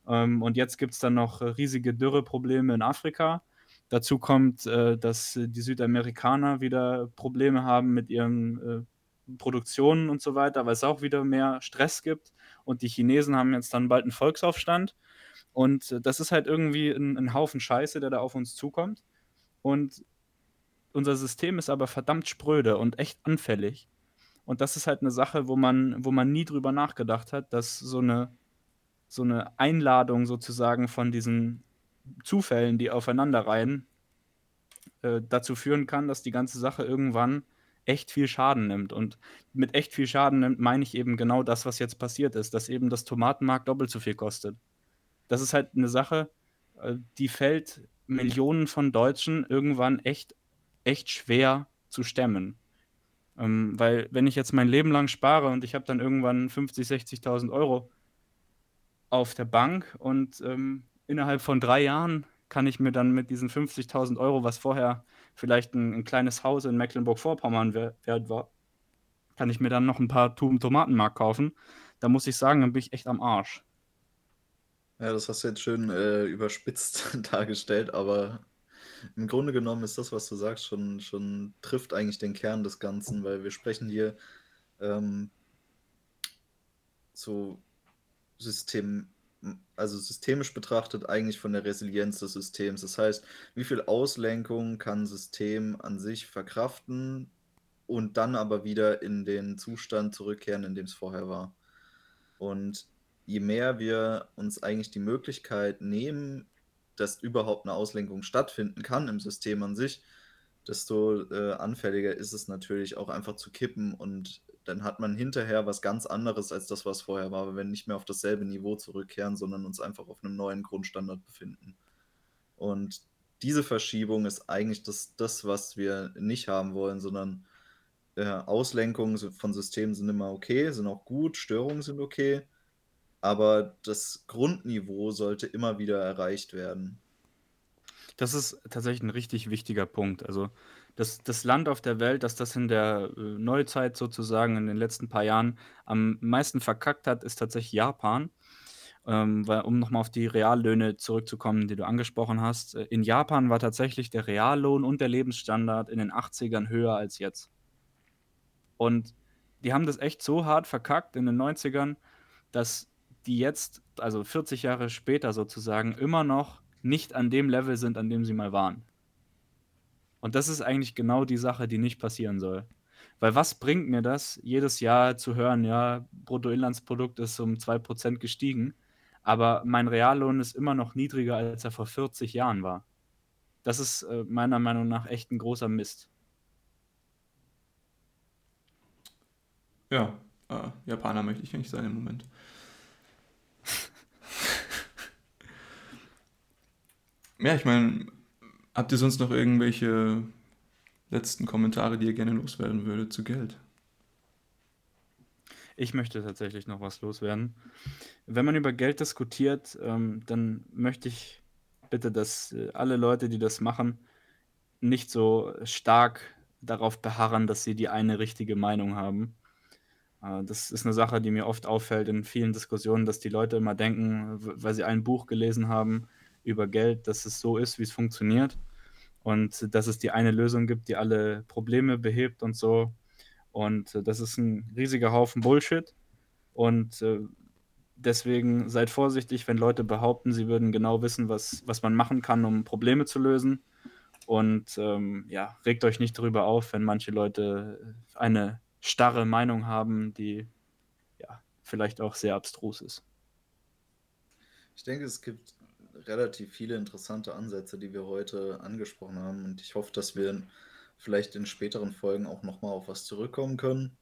Ähm, und jetzt gibt es dann noch äh, riesige Dürreprobleme in Afrika. Dazu kommt, dass die Südamerikaner wieder Probleme haben mit ihren Produktionen und so weiter, weil es auch wieder mehr Stress gibt. Und die Chinesen haben jetzt dann bald einen Volksaufstand. Und äh, das ist halt irgendwie ein, ein Haufen Scheiße, der da auf uns zukommt. Und unser System ist aber verdammt spröde und echt anfällig. Und das ist halt eine Sache, wo man, wo man nie drüber nachgedacht hat, dass so eine, so eine Einladung sozusagen von diesen Zufällen, die aufeinander reihen, äh, dazu führen kann, dass die ganze Sache irgendwann echt viel Schaden nimmt. Und mit echt viel Schaden nimmt, meine ich eben genau das, was jetzt passiert ist, dass eben das Tomatenmark doppelt so viel kostet. Das ist halt eine Sache, äh, die fällt Millionen von Deutschen irgendwann echt, echt schwer zu stemmen. Ähm, weil wenn ich jetzt mein Leben lang spare und ich habe dann irgendwann 50, 60.000 Euro auf der Bank und ähm, innerhalb von drei Jahren kann ich mir dann mit diesen 50.000 Euro, was vorher vielleicht ein, ein kleines Haus in Mecklenburg-Vorpommern wert war, kann ich mir dann noch ein paar Tuben Tomatenmark kaufen. Da muss ich sagen, dann bin ich echt am Arsch. Ja, das hast du jetzt schön äh, überspitzt dargestellt, aber im Grunde genommen ist das, was du sagst, schon, schon trifft eigentlich den Kern des Ganzen, weil wir sprechen hier ähm, so System, also systemisch betrachtet eigentlich von der Resilienz des Systems. Das heißt, wie viel Auslenkung kann System an sich verkraften, und dann aber wieder in den Zustand zurückkehren, in dem es vorher war. Und je mehr wir uns eigentlich die Möglichkeit nehmen, dass überhaupt eine Auslenkung stattfinden kann im System an sich, desto äh, anfälliger ist es natürlich auch einfach zu kippen und dann hat man hinterher was ganz anderes als das, was vorher war, weil wir nicht mehr auf dasselbe Niveau zurückkehren, sondern uns einfach auf einem neuen Grundstandard befinden. Und diese Verschiebung ist eigentlich das, das was wir nicht haben wollen, sondern äh, Auslenkungen von Systemen sind immer okay, sind auch gut, Störungen sind okay, aber das Grundniveau sollte immer wieder erreicht werden. Das ist tatsächlich ein richtig wichtiger Punkt. Also das, das Land auf der Welt, das das in der äh, Neuzeit sozusagen in den letzten paar Jahren am meisten verkackt hat, ist tatsächlich Japan. Ähm, weil, um nochmal auf die Reallöhne zurückzukommen, die du angesprochen hast. Äh, in Japan war tatsächlich der Reallohn und der Lebensstandard in den 80ern höher als jetzt. Und die haben das echt so hart verkackt in den 90ern, dass die jetzt, also 40 Jahre später sozusagen, immer noch nicht an dem Level sind, an dem sie mal waren. Und das ist eigentlich genau die Sache, die nicht passieren soll. Weil was bringt mir das, jedes Jahr zu hören, ja, Bruttoinlandsprodukt ist um 2% gestiegen, aber mein Reallohn ist immer noch niedriger, als er vor 40 Jahren war. Das ist äh, meiner Meinung nach echt ein großer Mist. Ja, äh, Japaner möchte ich nicht sein im Moment. Ja, ich meine, habt ihr sonst noch irgendwelche letzten Kommentare, die ihr gerne loswerden würdet zu Geld? Ich möchte tatsächlich noch was loswerden. Wenn man über Geld diskutiert, ähm, dann möchte ich bitte, dass äh, alle Leute, die das machen, nicht so stark darauf beharren, dass sie die eine richtige Meinung haben. Äh, das ist eine Sache, die mir oft auffällt in vielen Diskussionen, dass die Leute immer denken, weil sie ein Buch gelesen haben über Geld, dass es so ist, wie es funktioniert und dass es die eine Lösung gibt, die alle Probleme behebt und so. Und äh, das ist ein riesiger Haufen Bullshit. Und äh, deswegen seid vorsichtig, wenn Leute behaupten, sie würden genau wissen, was, was man machen kann, um Probleme zu lösen. Und ähm, ja, regt euch nicht darüber auf, wenn manche Leute eine starre Meinung haben, die ja vielleicht auch sehr abstrus ist. Ich denke, es gibt relativ viele interessante Ansätze, die wir heute angesprochen haben. Und ich hoffe, dass wir vielleicht in späteren Folgen auch nochmal auf was zurückkommen können.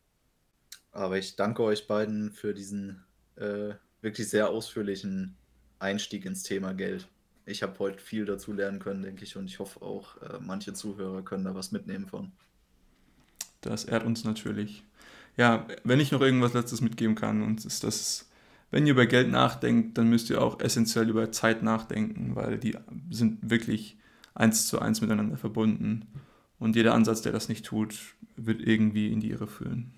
Aber ich danke euch beiden für diesen äh, wirklich sehr ausführlichen Einstieg ins Thema Geld. Ich habe heute viel dazu lernen können, denke ich, und ich hoffe auch, äh, manche Zuhörer können da was mitnehmen von. Das ehrt uns natürlich. Ja, wenn ich noch irgendwas Letztes mitgeben kann, und ist das, wenn ihr über Geld nachdenkt, dann müsst ihr auch essentiell über Zeit nachdenken, weil die sind wirklich eins zu eins miteinander verbunden. Und jeder Ansatz, der das nicht tut, wird irgendwie in die Irre führen.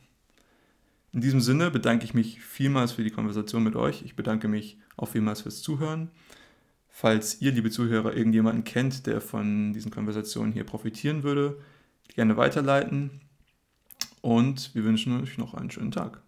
In diesem Sinne bedanke ich mich vielmals für die Konversation mit euch. Ich bedanke mich auch vielmals fürs Zuhören. Falls ihr, liebe Zuhörer, irgendjemanden kennt, der von diesen Konversationen hier profitieren würde, gerne weiterleiten. Und wir wünschen euch noch einen schönen Tag.